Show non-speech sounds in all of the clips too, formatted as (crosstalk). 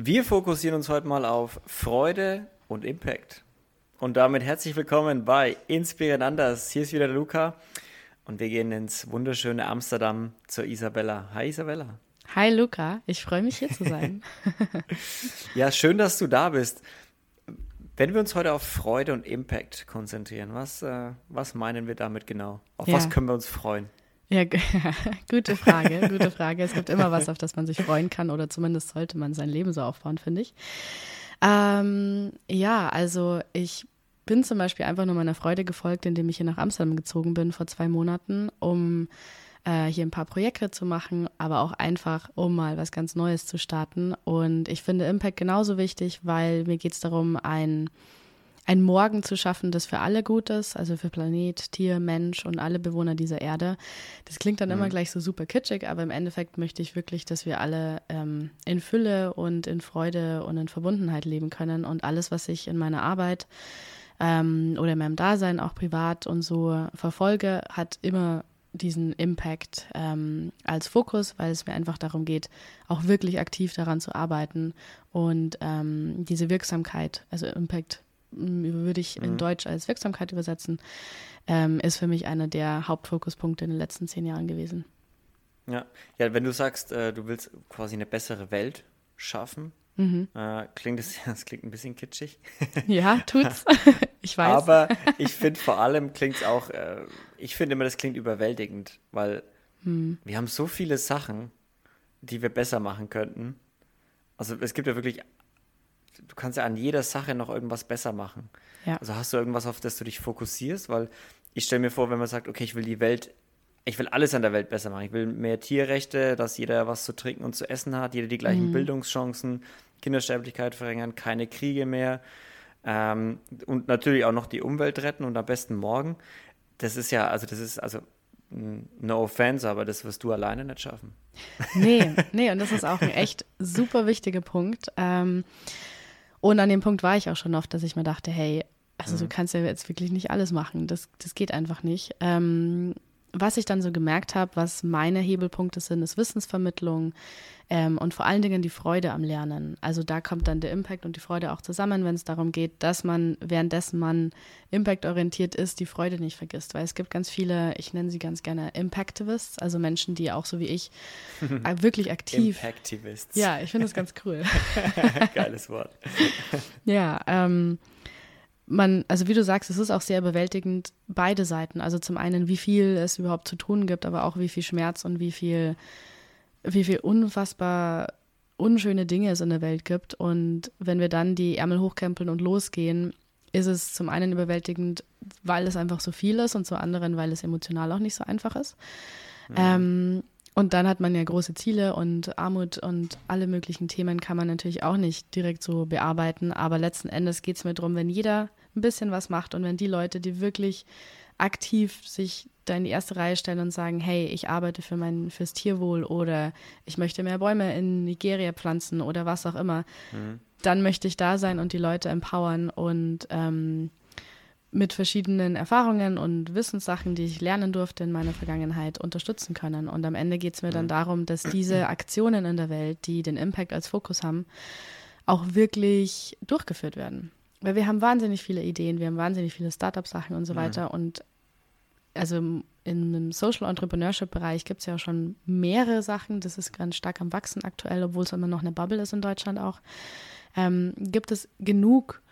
Wir fokussieren uns heute mal auf Freude und Impact. Und damit herzlich willkommen bei Inspirieren anders. Hier ist wieder der Luca und wir gehen ins wunderschöne Amsterdam zur Isabella. Hi Isabella. Hi Luca, ich freue mich hier zu sein. (laughs) ja, schön, dass du da bist. Wenn wir uns heute auf Freude und Impact konzentrieren, was, äh, was meinen wir damit genau? Auf ja. was können wir uns freuen? Ja, (laughs) gute Frage, gute Frage. Es gibt immer was, auf das man sich freuen kann oder zumindest sollte man sein Leben so aufbauen, finde ich. Ähm, ja, also ich bin zum Beispiel einfach nur meiner Freude gefolgt, indem ich hier nach Amsterdam gezogen bin vor zwei Monaten, um äh, hier ein paar Projekte zu machen, aber auch einfach, um mal was ganz Neues zu starten. Und ich finde Impact genauso wichtig, weil mir geht es darum, ein ein Morgen zu schaffen, das für alle gut ist, also für Planet, Tier, Mensch und alle Bewohner dieser Erde. Das klingt dann mhm. immer gleich so super kitschig, aber im Endeffekt möchte ich wirklich, dass wir alle ähm, in Fülle und in Freude und in Verbundenheit leben können und alles, was ich in meiner Arbeit ähm, oder in meinem Dasein auch privat und so verfolge, hat immer diesen Impact ähm, als Fokus, weil es mir einfach darum geht, auch wirklich aktiv daran zu arbeiten und ähm, diese Wirksamkeit, also Impact würde ich in mhm. Deutsch als Wirksamkeit übersetzen, ähm, ist für mich einer der Hauptfokuspunkte in den letzten zehn Jahren gewesen. Ja, ja wenn du sagst, äh, du willst quasi eine bessere Welt schaffen, mhm. äh, klingt das, das (laughs) klingt ein bisschen kitschig. (laughs) Ja, tut's. (laughs) ich weiß. Aber ich finde vor allem klingt es auch, äh, ich finde immer, das klingt überwältigend, weil mhm. wir haben so viele Sachen, die wir besser machen könnten. Also es gibt ja wirklich du kannst ja an jeder Sache noch irgendwas besser machen. Ja. Also hast du irgendwas, auf das du dich fokussierst? Weil ich stelle mir vor, wenn man sagt, okay, ich will die Welt, ich will alles an der Welt besser machen. Ich will mehr Tierrechte, dass jeder was zu trinken und zu essen hat, jeder die gleichen mhm. Bildungschancen, Kindersterblichkeit verringern, keine Kriege mehr. Ähm, und natürlich auch noch die Umwelt retten und am besten morgen. Das ist ja, also das ist, also no offense, aber das wirst du alleine nicht schaffen. Nee, (laughs) nee, und das ist auch ein echt super wichtiger Punkt. Ähm, und an dem Punkt war ich auch schon oft, dass ich mir dachte, hey, also mhm. du kannst ja jetzt wirklich nicht alles machen. Das, das geht einfach nicht. Ähm, was ich dann so gemerkt habe, was meine Hebelpunkte sind, ist Wissensvermittlung ähm, und vor allen Dingen die Freude am Lernen. Also da kommt dann der Impact und die Freude auch zusammen, wenn es darum geht, dass man, währenddessen man impactorientiert ist, die Freude nicht vergisst. Weil es gibt ganz viele, ich nenne sie ganz gerne Impactivists, also Menschen, die auch so wie ich (laughs) äh, wirklich aktiv. Impactivists. Ja, ich finde das ganz cool. (laughs) Geiles Wort. (laughs) ja, ähm, man, also wie du sagst, es ist auch sehr überwältigend, beide Seiten. Also zum einen, wie viel es überhaupt zu tun gibt, aber auch wie viel Schmerz und wie viel, wie viel unfassbar unschöne Dinge es in der Welt gibt. Und wenn wir dann die Ärmel hochkrempeln und losgehen, ist es zum einen überwältigend, weil es einfach so viel ist und zum anderen, weil es emotional auch nicht so einfach ist. Mhm. Ähm, und dann hat man ja große Ziele und Armut und alle möglichen Themen kann man natürlich auch nicht direkt so bearbeiten. Aber letzten Endes geht es mir darum, wenn jeder ein bisschen was macht und wenn die Leute, die wirklich aktiv sich da in die erste Reihe stellen und sagen, hey, ich arbeite für mein, fürs Tierwohl oder ich möchte mehr Bäume in Nigeria pflanzen oder was auch immer, mhm. dann möchte ich da sein und die Leute empowern und ähm, mit verschiedenen Erfahrungen und Wissenssachen, die ich lernen durfte in meiner Vergangenheit, unterstützen können. Und am Ende geht es mir dann mhm. darum, dass diese Aktionen in der Welt, die den Impact als Fokus haben, auch wirklich durchgeführt werden. Weil wir haben wahnsinnig viele Ideen, wir haben wahnsinnig viele Startup-Sachen und so mhm. weiter. Und also im Social Entrepreneurship-Bereich gibt es ja schon mehrere Sachen. Das ist ganz stark am Wachsen aktuell, obwohl es immer noch eine Bubble ist in Deutschland auch. Ähm, gibt es genug,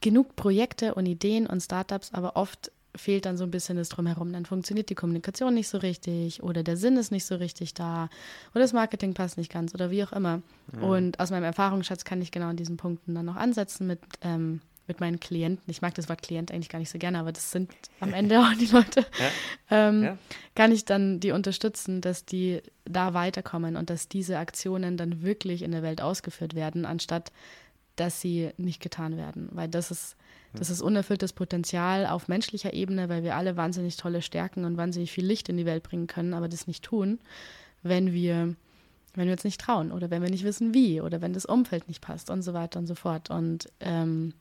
genug Projekte und Ideen und Startups, aber oft fehlt dann so ein bisschen das Drumherum. Dann funktioniert die Kommunikation nicht so richtig oder der Sinn ist nicht so richtig da oder das Marketing passt nicht ganz oder wie auch immer. Mhm. Und aus meinem Erfahrungsschatz kann ich genau an diesen Punkten dann noch ansetzen mit, ähm, mit meinen Klienten. Ich mag das Wort Klient eigentlich gar nicht so gerne, aber das sind am Ende auch die Leute. (laughs) Ja. Ähm, ja. Kann ich dann die unterstützen, dass die da weiterkommen und dass diese Aktionen dann wirklich in der Welt ausgeführt werden, anstatt dass sie nicht getan werden. Weil das ist das ist unerfülltes Potenzial auf menschlicher Ebene, weil wir alle wahnsinnig tolle Stärken und wahnsinnig viel Licht in die Welt bringen können, aber das nicht tun, wenn wir, wenn wir uns nicht trauen oder wenn wir nicht wissen, wie oder wenn das Umfeld nicht passt und so weiter und so fort. Und ähm,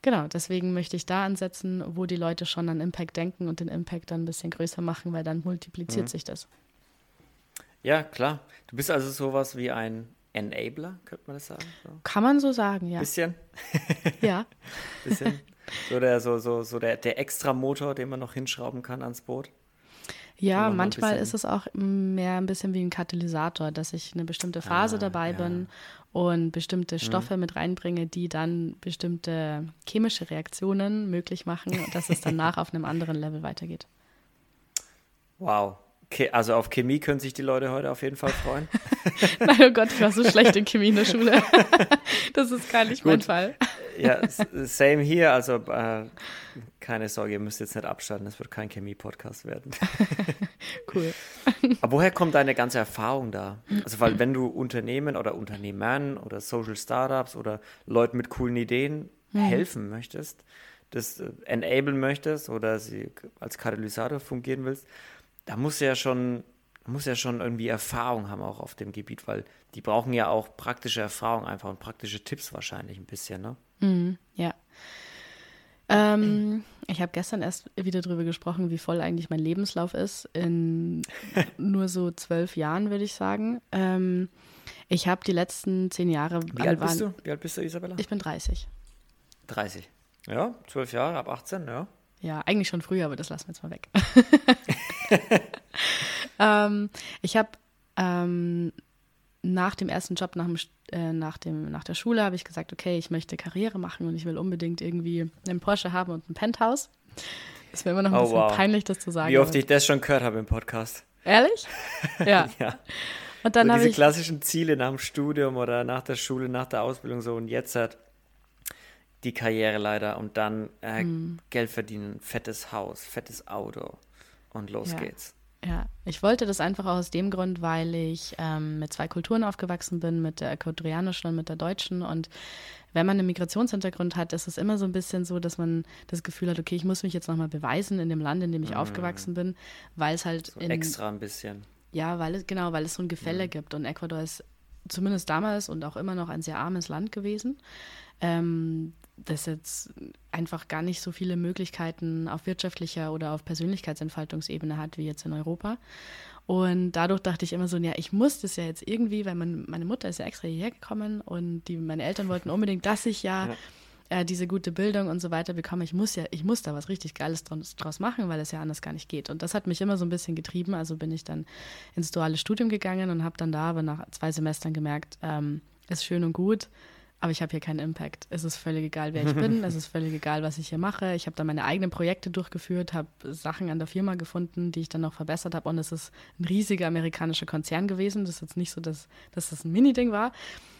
genau, deswegen möchte ich da ansetzen, wo die Leute schon an Impact denken und den Impact dann ein bisschen größer machen, weil dann multipliziert mhm. sich das. Ja, klar. Du bist also sowas wie ein Enabler, könnte man das sagen? So. Kann man so sagen, ja. Bisschen? (laughs) Ja. (laughs) Bisschen. So der, so, so, so der, der Extramotor, den man noch hinschrauben kann ans Boot. Ja, manchmal ist es auch mehr ein bisschen wie ein Katalysator, dass ich eine bestimmte Phase ah, dabei ja. bin und bestimmte mhm. Stoffe mhm. mit reinbringe, die dann bestimmte chemische Reaktionen möglich machen dass es danach (laughs) auf einem anderen Level weitergeht. Wow. Also auf Chemie können sich die Leute heute auf jeden Fall freuen. (laughs) Nein, oh Gott, ich war so schlecht in Chemie in der Schule. (laughs) das ist gar nicht Gut. mein Fall. ja, same hier. Also äh, keine Sorge, ihr müsst jetzt nicht abschalten. Es wird kein Chemie-Podcast werden. (laughs) cool. Aber woher kommt deine ganze Erfahrung da? Also, weil wenn du Unternehmen oder Unternehmern oder Social Startups oder Leuten mit coolen Ideen mhm. helfen möchtest, das äh, enablen möchtest oder sie als Katalysator fungieren willst, da muss ja schon, muss ja schon irgendwie Erfahrung haben auch auf dem Gebiet, weil die brauchen ja auch praktische Erfahrung einfach und praktische Tipps wahrscheinlich ein bisschen, ne? Mhm, ja. Ähm, ich habe gestern erst wieder darüber gesprochen, wie voll eigentlich mein Lebenslauf ist. In (laughs) nur so zwölf Jahren, würde ich sagen. Ähm, ich habe die letzten zehn Jahre. Wie alt bist du? Wie alt bist du, Isabella? Ich bin 30. 30. Ja, zwölf Jahre, ab 18, ja. Ja, eigentlich schon früher, aber das lassen wir jetzt mal weg. (laughs) ähm, ich habe ähm, nach dem ersten Job, nach, dem, äh, nach, dem, nach der Schule, habe ich gesagt, okay, ich möchte Karriere machen und ich will unbedingt irgendwie einen Porsche haben und ein Penthouse. Es wäre immer noch ein oh, bisschen wow. peinlich, das zu sagen. Wie oft ich das schon gehört habe im Podcast. Ehrlich? (laughs) Ja. ja. Und dann so diese ich, klassischen Ziele nach dem Studium oder nach der Schule, nach der Ausbildung so und jetzt hat die Karriere leider und dann äh, hm. Geld verdienen, fettes Haus, fettes Auto und los ja. geht's. Ja, ich wollte das einfach auch aus dem Grund, weil ich ähm, mit zwei Kulturen aufgewachsen bin, mit der ecuadorianischen und mit der deutschen. Und wenn man einen Migrationshintergrund hat, ist es immer so ein bisschen so, dass man das Gefühl hat, okay, ich muss mich jetzt nochmal beweisen in dem Land, in dem ich mm. aufgewachsen bin, weil es halt so in, extra ein bisschen. Ja, weil es genau, weil es so ein Gefälle mm. gibt und Ecuador ist zumindest damals und auch immer noch ein sehr armes Land gewesen. Ähm, das jetzt einfach gar nicht so viele Möglichkeiten auf wirtschaftlicher oder auf Persönlichkeitsentfaltungsebene hat wie jetzt in Europa. Und dadurch dachte ich immer so, ja, ich muss das ja jetzt irgendwie, weil mein, meine Mutter ist ja extra hierher gekommen und die, meine Eltern wollten unbedingt, dass ich ja, ja. Äh, diese gute Bildung und so weiter bekomme. Ich muss ja, ich muss da was richtig Geiles draus, draus machen, weil es ja anders gar nicht geht. Und das hat mich immer so ein bisschen getrieben. Also bin ich dann ins duale Studium gegangen und habe dann da aber nach zwei Semestern gemerkt, ähm, ist schön und gut, aber ich habe hier keinen Impact. Es ist völlig egal, wer ich bin, es (laughs) ist völlig egal, was ich hier mache. Ich habe da meine eigenen Projekte durchgeführt, habe Sachen an der Firma gefunden, die ich dann noch verbessert habe und es ist ein riesiger amerikanischer Konzern gewesen. Das ist jetzt nicht so, dass, dass das ein Mini-Ding war.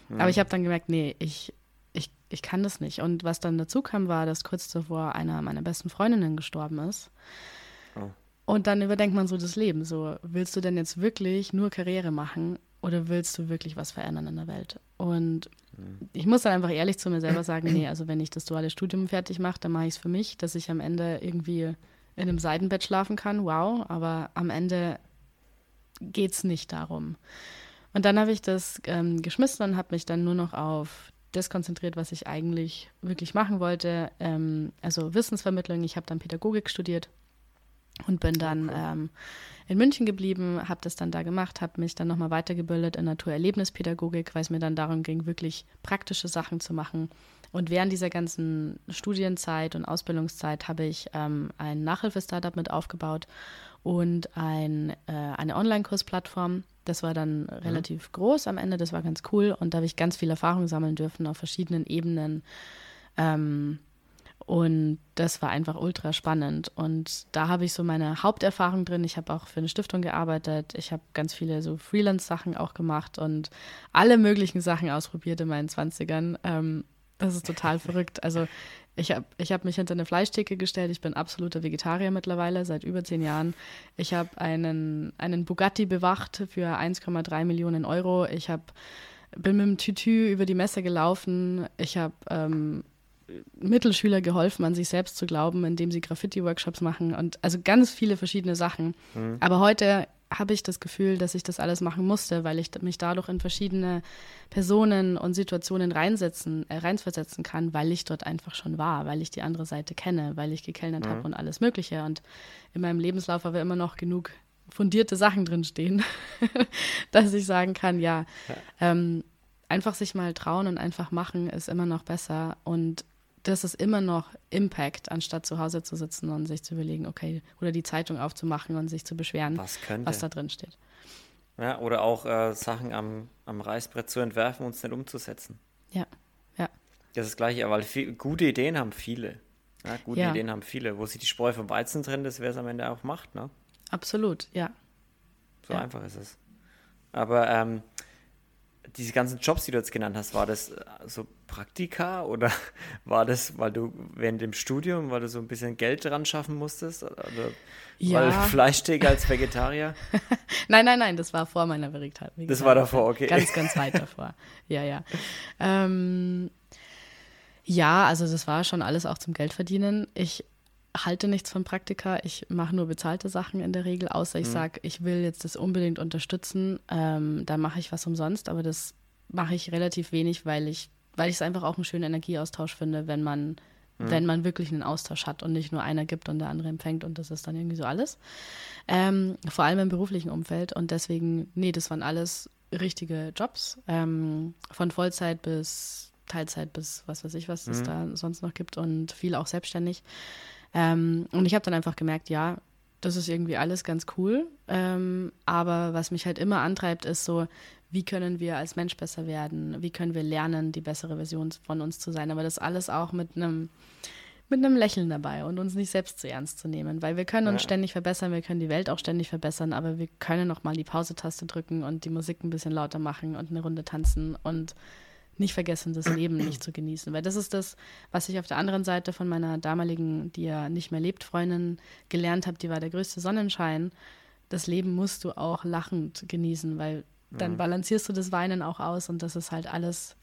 Mhm. Aber ich habe dann gemerkt, nee, ich, ich, ich kann das nicht. Und was dann dazu kam, war, dass kurz zuvor einer meiner besten Freundinnen gestorben ist. Oh. Und dann überdenkt man so das Leben. So, willst du denn jetzt wirklich nur Karriere machen oder willst du wirklich was verändern in der Welt? Und mhm. ich muss dann einfach ehrlich zu mir selber sagen, nee, (clears throat) also wenn ich das duale Studium fertig mache, dann mache ich es für mich, dass ich am Ende irgendwie in einem Seidenbett schlafen kann, wow, aber am Ende geht es nicht darum. Und dann habe ich das ähm, geschmissen und habe mich dann nur noch auf das konzentriert, was ich eigentlich wirklich machen wollte. Ähm, also Wissensvermittlung. Ich habe dann Pädagogik studiert und bin dann okay. ähm, in München geblieben, habe das dann da gemacht, habe mich dann nochmal weitergebildet in Naturerlebnispädagogik, weil es mir dann darum ging, wirklich praktische Sachen zu machen. Und während dieser ganzen Studienzeit und Ausbildungszeit habe ich ähm, ein Nachhilfe-Startup mit aufgebaut und ein, äh, eine Online-Kursplattform. Das war dann mhm. relativ groß am Ende, das war ganz cool und da habe ich ganz viel Erfahrung sammeln dürfen auf verschiedenen Ebenen. Ähm, und das war einfach ultra spannend. Und da habe ich so meine Haupterfahrung drin. Ich habe auch für eine Stiftung gearbeitet. Ich habe ganz viele so Freelance-Sachen auch gemacht und alle möglichen Sachen ausprobiert in meinen 20ern. Ähm, das ist total (laughs) verrückt. Also ich habe ich hab mich hinter eine Fleischtheke gestellt. Ich bin absoluter Vegetarier mittlerweile, seit über zehn Jahren. Ich habe einen, einen Bugatti bewacht für 1,3 Millionen Euro. Ich habe bin mit dem Tütü über die Messe gelaufen. Ich habe ähm, Mittelschüler geholfen, an sich selbst zu glauben, indem sie Graffiti-Workshops machen und also ganz viele verschiedene Sachen. Mhm. Aber heute habe ich das Gefühl, dass ich das alles machen musste, weil ich mich dadurch in verschiedene Personen und Situationen reinsetzen, äh, reinversetzen kann, weil ich dort einfach schon war, weil ich die andere Seite kenne, weil ich gekellnert mhm. habe und alles Mögliche. Und in meinem Lebenslauf aber immer noch genug fundierte Sachen drinstehen, (laughs) dass ich sagen kann, ja, ja. Ähm, einfach sich mal trauen und einfach machen ist immer noch besser. Und das ist immer noch Impact, anstatt zu Hause zu sitzen und sich zu überlegen, okay, oder die Zeitung aufzumachen und sich zu beschweren, was, was da drin steht. Ja, oder auch äh, Sachen am, am Reißbrett zu entwerfen und es nicht umzusetzen. Ja, ja. Das ist das Gleiche, weil viel, gute Ideen haben viele. Ja, gute ja. Ideen haben viele. Wo sich die Spreu vom Weizen trennt, ist, wer es am Ende auch macht, ne? Absolut, ja. So ja. einfach ist es. Aber ähm, diese ganzen Jobs, die du jetzt genannt hast, war das äh, so Praktika oder (laughs) war das, weil du während dem Studium, weil du so ein bisschen Geld dran schaffen musstest? Oder ja. weil (laughs) Fleischtheke als Vegetarier? (laughs) nein, nein, nein, das war vor meiner Vegetarier. Das war davor, okay. Ganz, ganz weit davor. Ja, ja. Ähm, ja, also das war schon alles auch zum Geld verdienen. Ich halte nichts von Praktika. Ich mache nur bezahlte Sachen in der Regel, außer ich mhm. sage, ich will jetzt das unbedingt unterstützen. Ähm, da mache ich was umsonst, aber das mache ich relativ wenig, weil ich, weil ich es einfach auch einen schönen Energieaustausch finde, wenn man, mhm. wenn man wirklich einen Austausch hat und nicht nur einer gibt und der andere empfängt und das ist dann irgendwie so alles. Ähm, vor allem im beruflichen Umfeld und deswegen, nee, das waren alles richtige Jobs, ähm, von Vollzeit bis Teilzeit bis was weiß ich, was es mhm. da sonst noch gibt und viel auch selbstständig. Ähm, und ich habe dann einfach gemerkt, ja, das ist irgendwie alles ganz cool. Ähm, aber was mich halt immer antreibt, ist so, wie können wir als Mensch besser werden? Wie können wir lernen, die bessere Version von uns zu sein? Aber das alles auch mit einem mit einem Lächeln dabei und uns nicht selbst zu ernst zu nehmen, weil wir können uns ja. ständig verbessern, wir können die Welt auch ständig verbessern, aber wir können noch mal die Pause-Taste drücken und die Musik ein bisschen lauter machen und eine Runde tanzen und nicht vergessen, das Leben nicht zu genießen. Weil das ist das, was ich auf der anderen Seite von meiner damaligen, die ja nicht mehr lebt, Freundin gelernt habe, die war der größte Sonnenschein. Das Leben musst du auch lachend genießen, weil dann mhm. balancierst du das Weinen auch aus und das ist halt alles,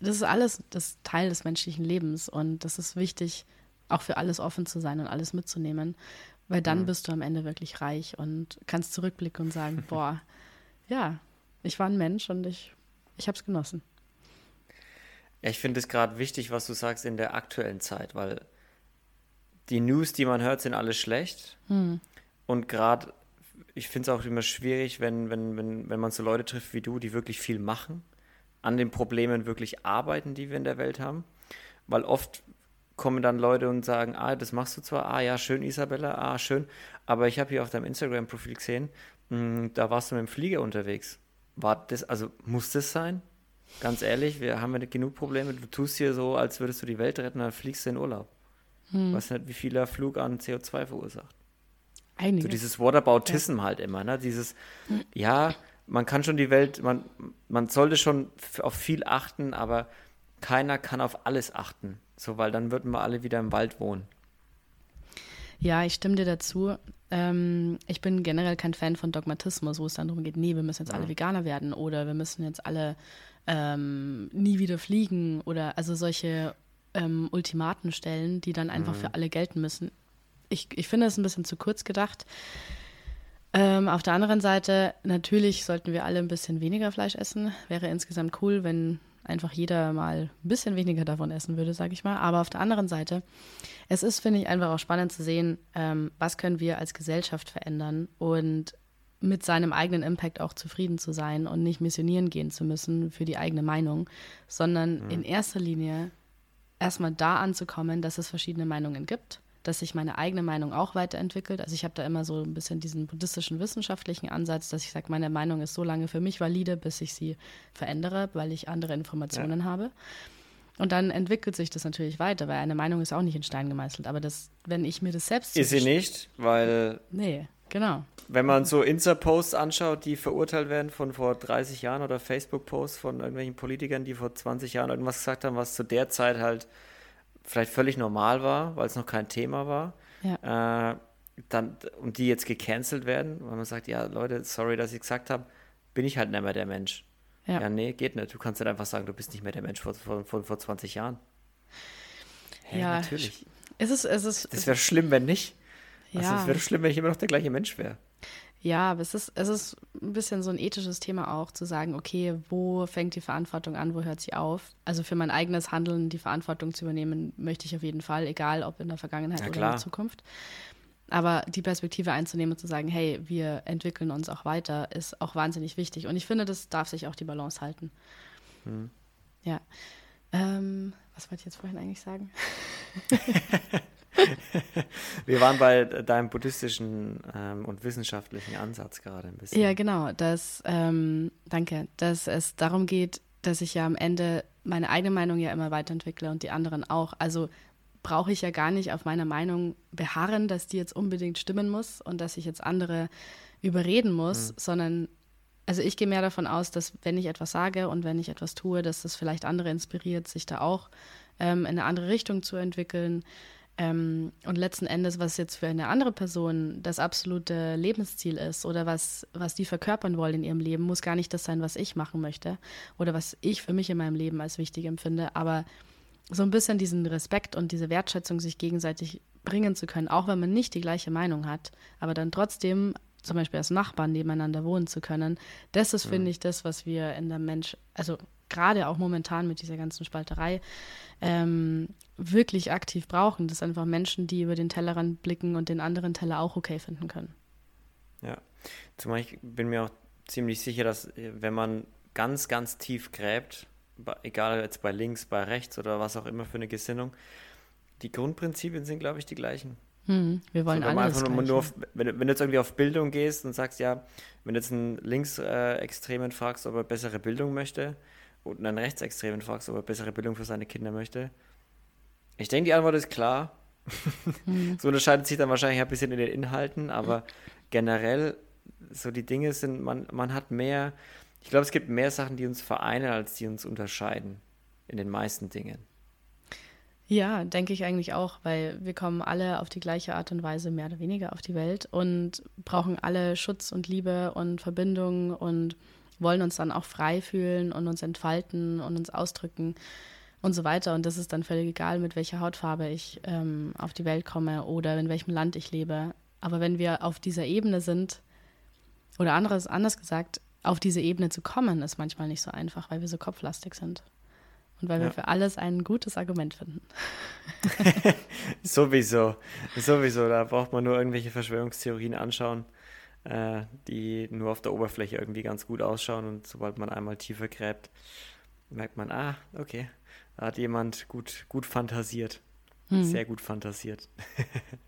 das ist alles das Teil des menschlichen Lebens und das ist wichtig, auch für alles offen zu sein und alles mitzunehmen, weil dann mhm. bist du am Ende wirklich reich und kannst zurückblicken und sagen, (laughs) boah, ja, ich war ein Mensch und ich, ich habe es genossen. Ich finde es gerade wichtig, was du sagst in der aktuellen Zeit, weil die News, die man hört, sind alle schlecht. Hm. Und gerade, ich finde es auch immer schwierig, wenn, wenn, wenn, wenn man so Leute trifft wie du, die wirklich viel machen, an den Problemen wirklich arbeiten, die wir in der Welt haben. Weil oft kommen dann Leute und sagen, ah, das machst du zwar, ah ja, schön, Isabella, ah, schön, aber ich habe hier auf deinem Instagram-Profil gesehen, mh, hm, da warst du mit dem Flieger unterwegs. War das, also muss das sein? Ganz ehrlich, wir haben ja nicht genug Probleme. Du tust hier so, als würdest du die Welt retten, dann fliegst du in Urlaub. Hm. Weißt nicht, wie viel der Flug an CO2 verursacht. Einiges. So dieses Whataboutism ja. halt immer, ne? Dieses, ja, man kann schon die Welt, man, man sollte schon auf viel achten, aber keiner kann auf alles achten. So, weil dann würden wir alle wieder im Wald wohnen. Ja, ich stimme dir dazu. Ähm, ich bin generell kein Fan von Dogmatismus, wo es dann darum geht, nee, wir müssen jetzt alle Veganer werden oder wir müssen jetzt alle ähm, nie wieder fliegen oder also solche ähm, Ultimaten stellen, die dann einfach mhm. für alle gelten müssen. Ich, ich finde es ein bisschen zu kurz gedacht. Ähm, auf der anderen Seite, natürlich sollten wir alle ein bisschen weniger Fleisch essen. Wäre insgesamt cool, wenn einfach jeder mal ein bisschen weniger davon essen würde, sage ich mal. Aber auf der anderen Seite, es ist, finde ich, einfach auch spannend zu sehen, ähm, was können wir als Gesellschaft verändern und mit seinem eigenen Impact auch zufrieden zu sein und nicht missionieren gehen zu müssen für die eigene Meinung, sondern mhm. in erster Linie erstmal da anzukommen, dass es verschiedene Meinungen gibt, dass sich meine eigene Meinung auch weiterentwickelt. Also ich habe da immer so ein bisschen diesen buddhistischen wissenschaftlichen Ansatz, dass ich sage, meine Meinung ist so lange für mich valide, bis ich sie verändere, weil ich andere Informationen ja. habe. Und dann entwickelt sich das natürlich weiter, weil eine Meinung ist auch nicht in Stein gemeißelt. Aber das, wenn ich mir das selbst. Ist sie nicht, weil. Nee. Genau. Wenn man so Insta-Posts anschaut, die verurteilt werden von vor 30 Jahren oder Facebook-Posts von irgendwelchen Politikern, die vor 20 Jahren irgendwas gesagt haben, was zu der Zeit halt vielleicht völlig normal war, weil es noch kein Thema war. Ja. Äh, dann, und die jetzt gecancelt werden, weil man sagt, ja, Leute, sorry, dass ich gesagt habe, bin ich halt nicht mehr der Mensch. Ja. ja, nee, geht nicht. Du kannst nicht einfach sagen, du bist nicht mehr der Mensch von vor, vor, vor 20 Jahren. Hey, ja, natürlich. Es ist, es ist, das wäre schlimm, wenn nicht. Ja. Also es wäre schlimm, wenn ich immer noch der gleiche Mensch wäre. Ja, aber es ist, es ist ein bisschen so ein ethisches Thema auch, zu sagen, okay, wo fängt die Verantwortung an, wo hört sie auf? Also für mein eigenes Handeln die Verantwortung zu übernehmen, möchte ich auf jeden Fall, egal ob in der Vergangenheit ja, oder in der Zukunft. Aber die Perspektive einzunehmen und zu sagen, hey, wir entwickeln uns auch weiter, ist auch wahnsinnig wichtig. Und ich finde, das darf sich auch die Balance halten. Hm. Ja. Ähm, was wollte ich jetzt vorhin eigentlich sagen? (laughs) (laughs) Wir waren bei deinem buddhistischen ähm, und wissenschaftlichen Ansatz gerade ein bisschen. Ja, genau. Dass, ähm, danke, dass es darum geht, dass ich ja am Ende meine eigene Meinung ja immer weiterentwickle und die anderen auch. Also brauche ich ja gar nicht auf meiner Meinung beharren, dass die jetzt unbedingt stimmen muss und dass ich jetzt andere überreden muss, mhm. sondern also ich gehe mehr davon aus, dass wenn ich etwas sage und wenn ich etwas tue, dass das vielleicht andere inspiriert, sich da auch ähm, in eine andere Richtung zu entwickeln. Ähm, und letzten Endes, was jetzt für eine andere Person das absolute Lebensziel ist oder was, was die verkörpern wollen in ihrem Leben, muss gar nicht das sein, was ich machen möchte oder was ich für mich in meinem Leben als wichtig empfinde. Aber so ein bisschen diesen Respekt und diese Wertschätzung sich gegenseitig bringen zu können, auch wenn man nicht die gleiche Meinung hat, aber dann trotzdem zum Beispiel als Nachbarn nebeneinander wohnen zu können, das ist, ja. finde ich, das, was wir in der Mensch, also gerade auch momentan mit dieser ganzen Spalterei, ähm, wirklich aktiv brauchen. Das sind einfach Menschen, die über den Tellerrand blicken und den anderen Teller auch okay finden können. Ja, zumal ich bin mir auch ziemlich sicher, dass äh, wenn man ganz, ganz tief gräbt, egal jetzt bei links, bei rechts oder was auch immer für eine Gesinnung, die Grundprinzipien sind, glaube ich, die gleichen. Hm, wir wollen so, alle einfach nur, nur auf, wenn, wenn, du jetzt irgendwie auf Bildung gehst und sagst, ja, wenn du jetzt einen Linksextremen fragst, ob er bessere Bildung möchte, und einen Rechtsextremen fragst, ob er bessere Bildung für seine Kinder möchte? Ich denke, die Antwort ist klar. (laughs) So unterscheidet sich dann wahrscheinlich ein bisschen in den Inhalten, aber generell, so die Dinge sind, man, man hat mehr, ich glaube, es gibt mehr Sachen, die uns vereinen, als die uns unterscheiden. In den meisten Dingen. Ja, denke ich eigentlich auch, weil wir kommen alle auf die gleiche Art und Weise mehr oder weniger auf die Welt und brauchen alle Schutz und Liebe und Verbindung und wollen uns dann auch frei fühlen und uns entfalten und uns ausdrücken und so weiter. Und das ist dann völlig egal, mit welcher Hautfarbe ich ähm, auf die Welt komme oder in welchem Land ich lebe. Aber wenn wir auf dieser Ebene sind, oder anderes, anders gesagt, auf diese Ebene zu kommen, ist manchmal nicht so einfach, weil wir so kopflastig sind. Und weil ja. wir für alles ein gutes Argument finden. (laughs) sowieso, sowieso. Da braucht man nur irgendwelche Verschwörungstheorien anschauen äh, die nur auf der Oberfläche irgendwie ganz gut ausschauen und sobald man einmal tiefer gräbt, merkt man, ah, okay, da hat jemand gut, gut fantasiert. Hm. Sehr gut fantasiert.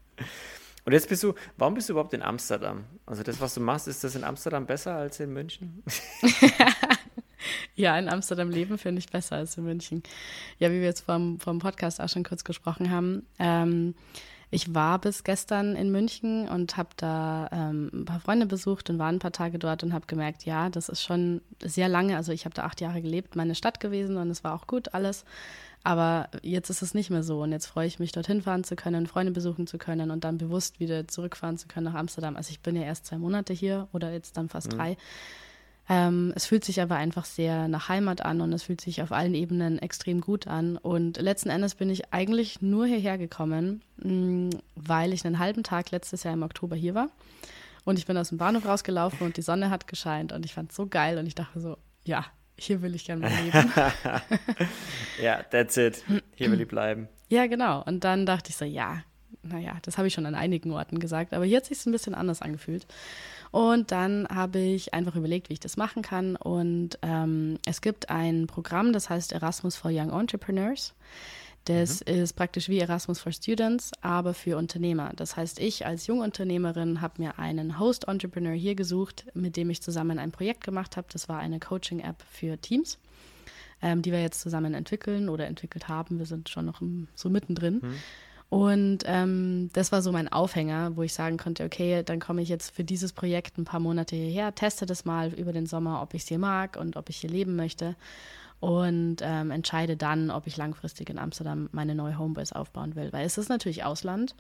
(laughs) und jetzt bist du, warum bist du überhaupt in Amsterdam? Also das, was du machst, ist das in Amsterdam besser als in München? (laughs) ja, in Amsterdam leben finde ich besser als in München. Ja, wie wir jetzt vom, vom Podcast auch schon kurz gesprochen haben. Ähm, ich war bis gestern in München und habe da ähm, ein paar Freunde besucht und war ein paar Tage dort und habe gemerkt, ja, das ist schon sehr lange, also ich habe da acht Jahre gelebt, meine Stadt gewesen und es war auch gut alles. Aber jetzt ist es nicht mehr so und jetzt freue ich mich, dorthin fahren zu können, Freunde besuchen zu können und dann bewusst wieder zurückfahren zu können nach Amsterdam. Also ich bin ja erst zwei Monate hier oder jetzt dann fast mhm. drei. Ähm, es fühlt sich aber einfach sehr nach Heimat an und es fühlt sich auf allen Ebenen extrem gut an. Und letzten Endes bin ich eigentlich nur hierher gekommen, mh, mm, weil ich einen halben Tag letztes Jahr im Oktober hier war. Und ich bin aus dem Bahnhof rausgelaufen und die Sonne hat gescheint und ich fand es so geil und ich dachte so, ja, hier will ich gerne mal leben. (laughs) ja, that's it. Hier will ich bleiben. Ja, genau. Und dann dachte ich so, ja, naja, das habe ich schon an einigen Orten gesagt, aber hier hat sich ein bisschen anders angefühlt. Und dann habe ich einfach überlegt, wie ich das machen kann. Und ähm, es gibt ein Programm, das heißt Erasmus for Young Entrepreneurs. Das mhm. ist praktisch wie Erasmus for Students, aber für Unternehmer. Das heißt, ich als Jungunternehmerin habe mir einen Host-Entrepreneur hier gesucht, mit dem ich zusammen ein Projekt gemacht habe. Das war eine Coaching-App für Teams, ähm, die wir jetzt zusammen entwickeln oder entwickelt haben. Wir sind schon noch im, so mittendrin. Mhm. Und ähm, das war so mein Aufhänger, wo ich sagen konnte, okay, dann komme ich jetzt für dieses Projekt ein paar Monate hierher, teste das mal über den Sommer, ob ich es hier mag und ob ich hier leben möchte und ähm, entscheide dann, ob ich langfristig in Amsterdam meine neue Homebase aufbauen will. Weil es ist natürlich Ausland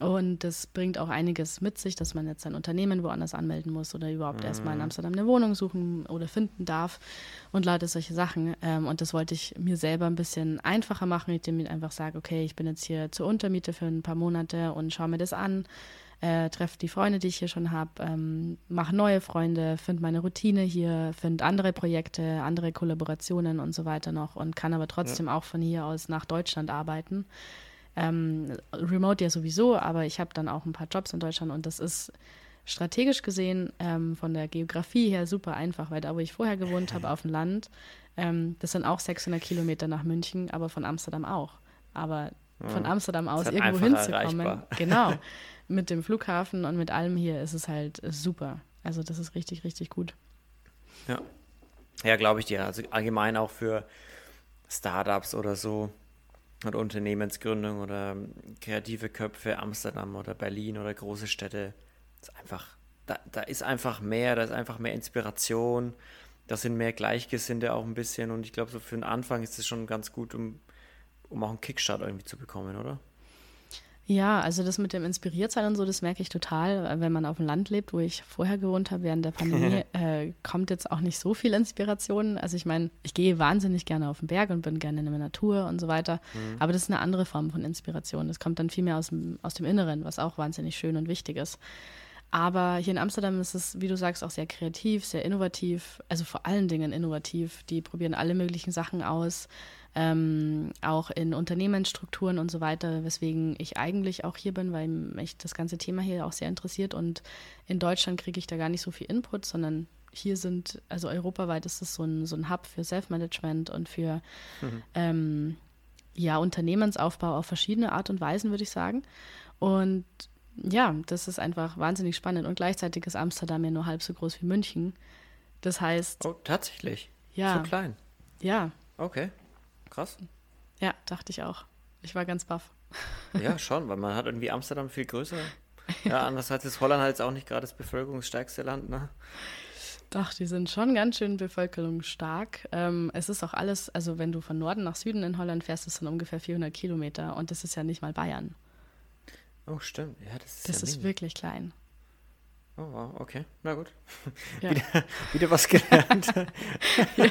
und das bringt auch einiges mit sich, dass man jetzt sein Unternehmen woanders anmelden muss oder überhaupt mhm. erstmal in Amsterdam eine Wohnung suchen oder finden darf und lauter solche Sachen. Ähm, und das wollte ich mir selber ein bisschen einfacher machen, indem ich einfach sage, okay, ich bin jetzt hier zur Untermiete für ein paar Monate und schaue mir das an, äh, treffe die Freunde, die ich hier schon habe, ähm, mache neue Freunde, finde meine Routine hier, finde andere Projekte, andere Kollaborationen und so weiter noch und kann aber trotzdem ja. auch von hier aus nach Deutschland arbeiten ähm, Remote ja sowieso, aber ich habe dann auch ein paar Jobs in Deutschland und das ist strategisch gesehen ähm, von der Geografie her super einfach, weil da, wo ich vorher gewohnt habe, auf dem Land, Ähm, das sind auch 600 Kilometer nach München, aber von Amsterdam auch. Aber von Ja. Amsterdam aus halt irgendwo hinzukommen, erreichbar. (laughs) genau, mit dem Flughafen und mit allem hier ist es halt super. Also das ist richtig, richtig gut. Ja, ja glaube ich dir. Also allgemein auch für Startups oder so oder Unternehmensgründung oder ähm, kreative Köpfe, Amsterdam oder Berlin oder große Städte. Ist einfach, da, da ist einfach mehr, da ist einfach mehr Inspiration, da sind mehr Gleichgesinnte auch ein bisschen und ich glaube, so für den Anfang ist es schon ganz gut, um, um auch einen Kickstart irgendwie zu bekommen, oder? Ja, also das mit dem Inspiriertsein und so, das merke ich total, wenn man auf dem Land lebt, wo ich vorher gewohnt habe während der Pandemie, (laughs) äh, kommt jetzt auch nicht so viel Inspiration. Also ich meine, ich gehe wahnsinnig gerne auf den Berg und bin gerne in der Natur und so weiter, aber das ist eine andere Form von Inspiration. Das kommt dann viel mehr aus dem, aus dem Inneren, was auch wahnsinnig schön und wichtig ist. Aber hier in Amsterdam ist es, wie du sagst, auch sehr kreativ, sehr innovativ, also vor allen Dingen innovativ. Die probieren alle möglichen Sachen aus, ähm, auch in Unternehmensstrukturen und so weiter, weswegen ich eigentlich auch hier bin, weil mich das ganze Thema hier auch sehr interessiert. Und in Deutschland kriege ich da gar nicht so viel Input, sondern hier sind, also europaweit ist es so ein, so ein Hub für Self-Management und für ähm, ja, Unternehmensaufbau auf verschiedene Art und Weisen, würde ich sagen. Und ja, das ist einfach wahnsinnig spannend. Und gleichzeitig ist Amsterdam ja nur halb so groß wie München. Das heißt, Oh, tatsächlich. ja, So klein. ja, Okay. Krass. ja, dachte ich auch. Ich war ganz baff. (laughs) Ja, schon, weil man hat irgendwie Amsterdam viel größer. Ja, andererseits ist Holland halt auch nicht gerade das bevölkerungsstärkste Land, ne? Doch, die sind schon ganz schön bevölkerungsstark. Ähm, es ist auch alles, also wenn du von Norden nach Süden in Holland fährst, ist dann ungefähr 400 Kilometer und das ist ja nicht mal Bayern. Oh, stimmt. Ja, das ist Das ja ist wirklich klein. Oh, wow, okay. Na gut. Ja. (laughs) Wieder, wieder was gelernt. (laughs) Ja,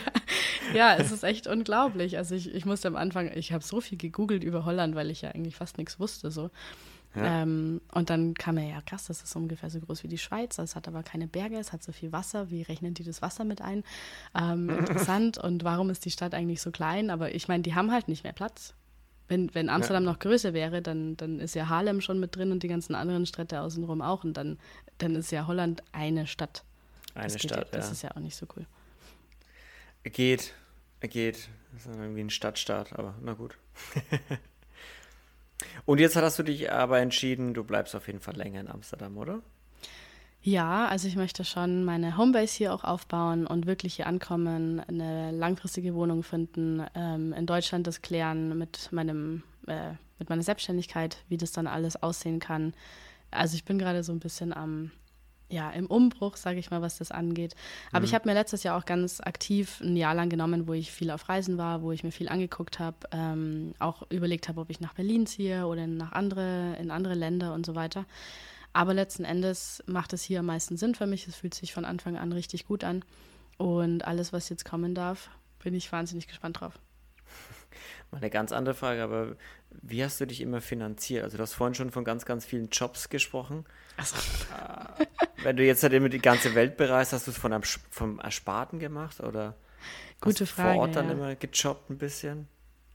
(laughs) es ist echt unglaublich. Also ich, ich musste am Anfang, ich habe so viel gegoogelt über Holland, weil ich ja eigentlich fast nichts wusste. So. Ja. Ähm, und dann kam mir ja krass, das ist ungefähr so groß wie die Schweiz. Es hat aber keine Berge, es hat so viel Wasser. Wie rechnen die das Wasser mit ein? Ähm, (laughs) interessant. Und warum ist die Stadt eigentlich so klein? Aber ich meine, die haben halt nicht mehr Platz. Wenn, wenn Amsterdam noch größer wäre, dann, dann ist ja Harlem schon mit drin und die ganzen anderen Städte außenrum auch. Und dann, dann ist ja Holland eine Stadt. Eine das Stadt, Das ja. ist ja auch nicht so cool. Geht, geht. Das ist irgendwie ein Stadtstaat, aber na gut. (laughs) Und jetzt hast du dich aber entschieden, du bleibst auf jeden Fall länger in Amsterdam, oder? Ja, also ich möchte schon meine Homebase hier auch aufbauen und wirklich hier ankommen, eine langfristige Wohnung finden, ähm, in Deutschland das klären mit meinem, äh, mit meiner Selbstständigkeit, wie das dann alles aussehen kann. Also ich bin gerade so ein bisschen am, ja, im Umbruch, sage ich mal, was das angeht. Aber ich habe mir letztes Jahr auch ganz aktiv ein Jahr lang genommen, wo ich viel auf Reisen war, wo ich mir viel angeguckt habe, ähm, auch überlegt habe, ob ich nach Berlin ziehe oder nach andere, in andere Länder und so weiter. Aber letzten Endes macht es hier am meisten Sinn für mich. Es fühlt sich von Anfang an richtig gut an. Und alles, was jetzt kommen darf, bin ich wahnsinnig gespannt drauf. Mal eine ganz andere Frage, aber wie hast du dich immer finanziert? Also du hast vorhin schon von ganz, ganz vielen Jobs gesprochen. Also, Wenn du jetzt halt immer die ganze Welt bereist, hast du es von einem, vom Ersparten gemacht oder Gute hast du Frage, vor Ort dann ja. immer gejobbt ein bisschen?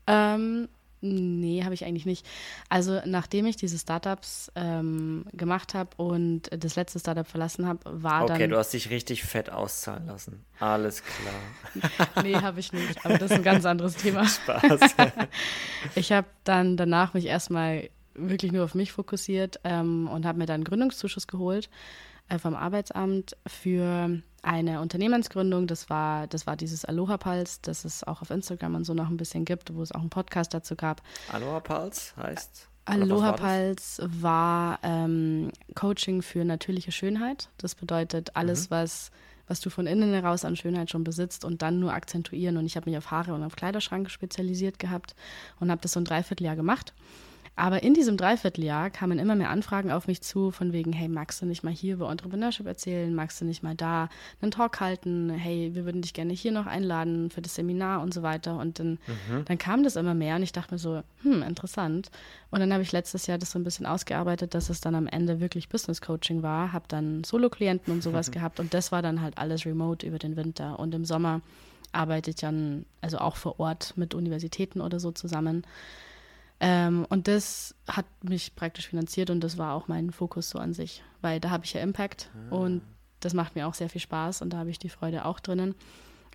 ähm, nee, habe ich eigentlich nicht. Also nachdem ich diese Startups ähm, gemacht habe und das letzte Startup verlassen habe, war Okay, dann... du hast dich richtig fett auszahlen lassen. Alles klar. (laughs) Nee, habe ich nicht. Aber das ist ein ganz anderes Thema. (laughs) Spaß. (laughs) Ich habe dann danach mich erstmal wirklich nur auf mich fokussiert ähm, und habe mir dann einen Gründungszuschuss geholt äh, vom Arbeitsamt für eine Unternehmensgründung. Das war, das war dieses Aloha Pulse, das es auch auf Instagram und so noch ein bisschen gibt, wo es auch einen Podcast dazu gab. Aloha Pulse heißt? Aloha? Pulse war ähm, Coaching für natürliche Schönheit. Das bedeutet alles, was, was du von innen heraus an Schönheit schon besitzt und dann nur akzentuieren. Und ich habe mich auf Haare und auf Kleiderschrank spezialisiert gehabt und habe das so ein Dreivierteljahr gemacht. Aber in diesem Dreivierteljahr kamen immer mehr Anfragen auf mich zu, von wegen, hey, magst du nicht mal hier über Entrepreneurship erzählen? Magst du nicht mal da einen Talk halten? Hey, wir würden dich gerne hier noch einladen für das Seminar und so weiter. Und dann, dann kam das immer mehr und ich dachte mir so, hm, interessant. Und dann habe ich letztes Jahr das so ein bisschen ausgearbeitet, dass es dann am Ende wirklich Business Coaching war, habe dann Solo-Klienten und sowas gehabt und das war dann halt alles remote über den Winter. Und im Sommer arbeite ich dann also auch vor Ort mit Universitäten oder so zusammen. Ähm, und das hat mich praktisch finanziert und das war auch mein Fokus so an sich, weil da habe ich ja Impact und das macht mir auch sehr viel Spaß und da habe ich die Freude auch drinnen.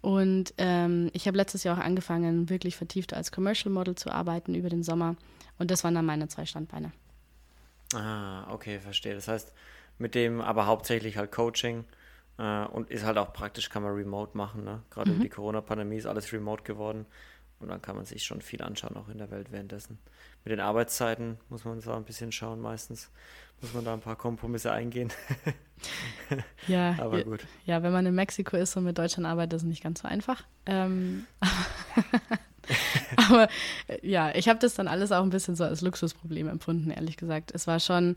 Und ähm, ich habe letztes Jahr auch angefangen, wirklich vertieft als Commercial Model zu arbeiten über den Sommer. Und das waren dann meine zwei Standbeine. Ah, okay, verstehe. Das heißt, mit dem aber hauptsächlich halt Coaching äh, und ist halt auch praktisch, kann man remote machen. Ne? Gerade mhm. über die Corona-Pandemie ist alles remote geworden. Und dann kann man sich schon viel anschauen, auch in der Welt währenddessen. Mit den Arbeitszeiten muss man so ein bisschen schauen, meistens muss man da ein paar Kompromisse eingehen. (laughs) ja, (laughs) aber gut. Ja, wenn man in Mexiko ist und mit Deutschland arbeitet, ist es nicht ganz so einfach. Ähm, (laughs) aber äh, ja, ich habe das dann alles auch ein bisschen so als Luxusproblem empfunden, ehrlich gesagt. Es war schon,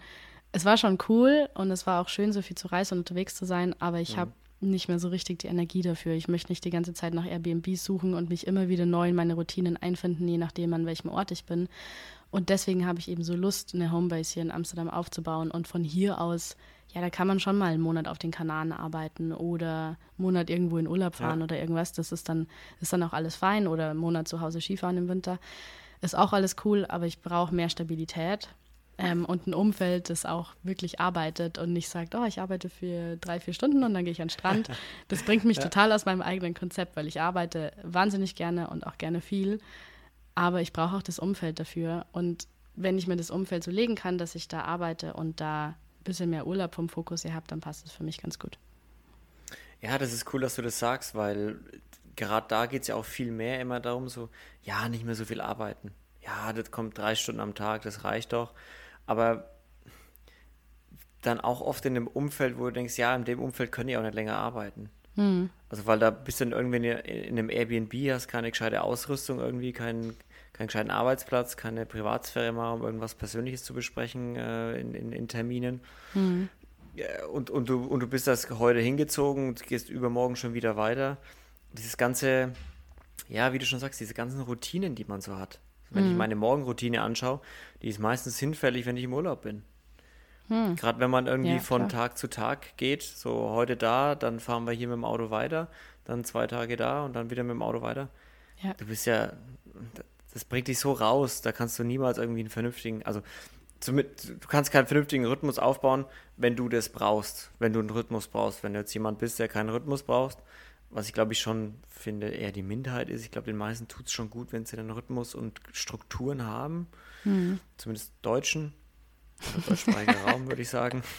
es war schon cool und es war auch schön, so viel zu reisen und unterwegs zu sein, aber ich mhm. habe nicht mehr so richtig die Energie dafür. Ich möchte nicht die ganze Zeit nach Airbnb suchen und mich immer wieder neu in meine Routinen einfinden, je nachdem, an welchem Ort ich bin. Und deswegen habe ich eben so Lust, eine Homebase hier in Amsterdam aufzubauen und von hier aus, ja, da kann man schon mal einen Monat auf den Kanaren arbeiten oder einen Monat irgendwo in Urlaub fahren ja. oder irgendwas. Das ist dann, ist dann auch alles fein oder einen Monat zu Hause Skifahren im Winter. Ist auch alles cool, aber ich brauche mehr Stabilität ähm, und ein Umfeld, das auch wirklich arbeitet und nicht sagt, oh, ich arbeite für drei, vier Stunden und dann gehe ich an den Strand. (laughs) Das bringt mich ja. total aus meinem eigenen Konzept, weil ich arbeite wahnsinnig gerne und auch gerne viel, aber ich brauche auch das Umfeld dafür. Und wenn ich mir das Umfeld so legen kann, dass ich da arbeite und da ein bisschen mehr Urlaub vom Fokus her habe, dann passt es für mich ganz gut. Ja, das ist cool, dass du das sagst, weil gerade da geht es ja auch viel mehr immer darum, so, ja, nicht mehr so viel arbeiten. Ja, das kommt drei Stunden am Tag, das reicht doch aber dann auch oft in einem Umfeld, wo du denkst, ja, in dem Umfeld können die auch nicht länger arbeiten. Mhm. Also weil da bist du dann irgendwie in, in einem Airbnb, hast keine gescheite Ausrüstung irgendwie, keinen, keinen gescheiten Arbeitsplatz, keine Privatsphäre mal, um irgendwas Persönliches zu besprechen äh, in, in, in, Terminen. Mhm. Und, und, du, und du bist das heute hingezogen und gehst übermorgen schon wieder weiter. Dieses ganze, ja, wie du schon sagst, diese ganzen Routinen, die man so hat. Wenn mhm. ich meine Morgenroutine anschaue, die ist meistens hinfällig, wenn ich im Urlaub bin. Hm. Gerade wenn man irgendwie ja, von Tag zu Tag geht, so heute da, dann fahren wir hier mit dem Auto weiter, dann zwei Tage da und dann wieder mit dem Auto weiter. Ja. Du bist ja, das bringt dich so raus, da kannst du niemals irgendwie einen vernünftigen, also du kannst keinen vernünftigen Rhythmus aufbauen, wenn du das brauchst, wenn du einen Rhythmus brauchst. Wenn du jetzt jemand bist, der keinen Rhythmus brauchst, was ich glaube ich schon finde, eher die Minderheit ist. Ich glaube, den meisten tut es schon gut, wenn sie einen Rhythmus und Strukturen haben. Mhm. Zumindest Deutschen. Oder deutschsprachiger (laughs) Raum, würde ich sagen. (laughs)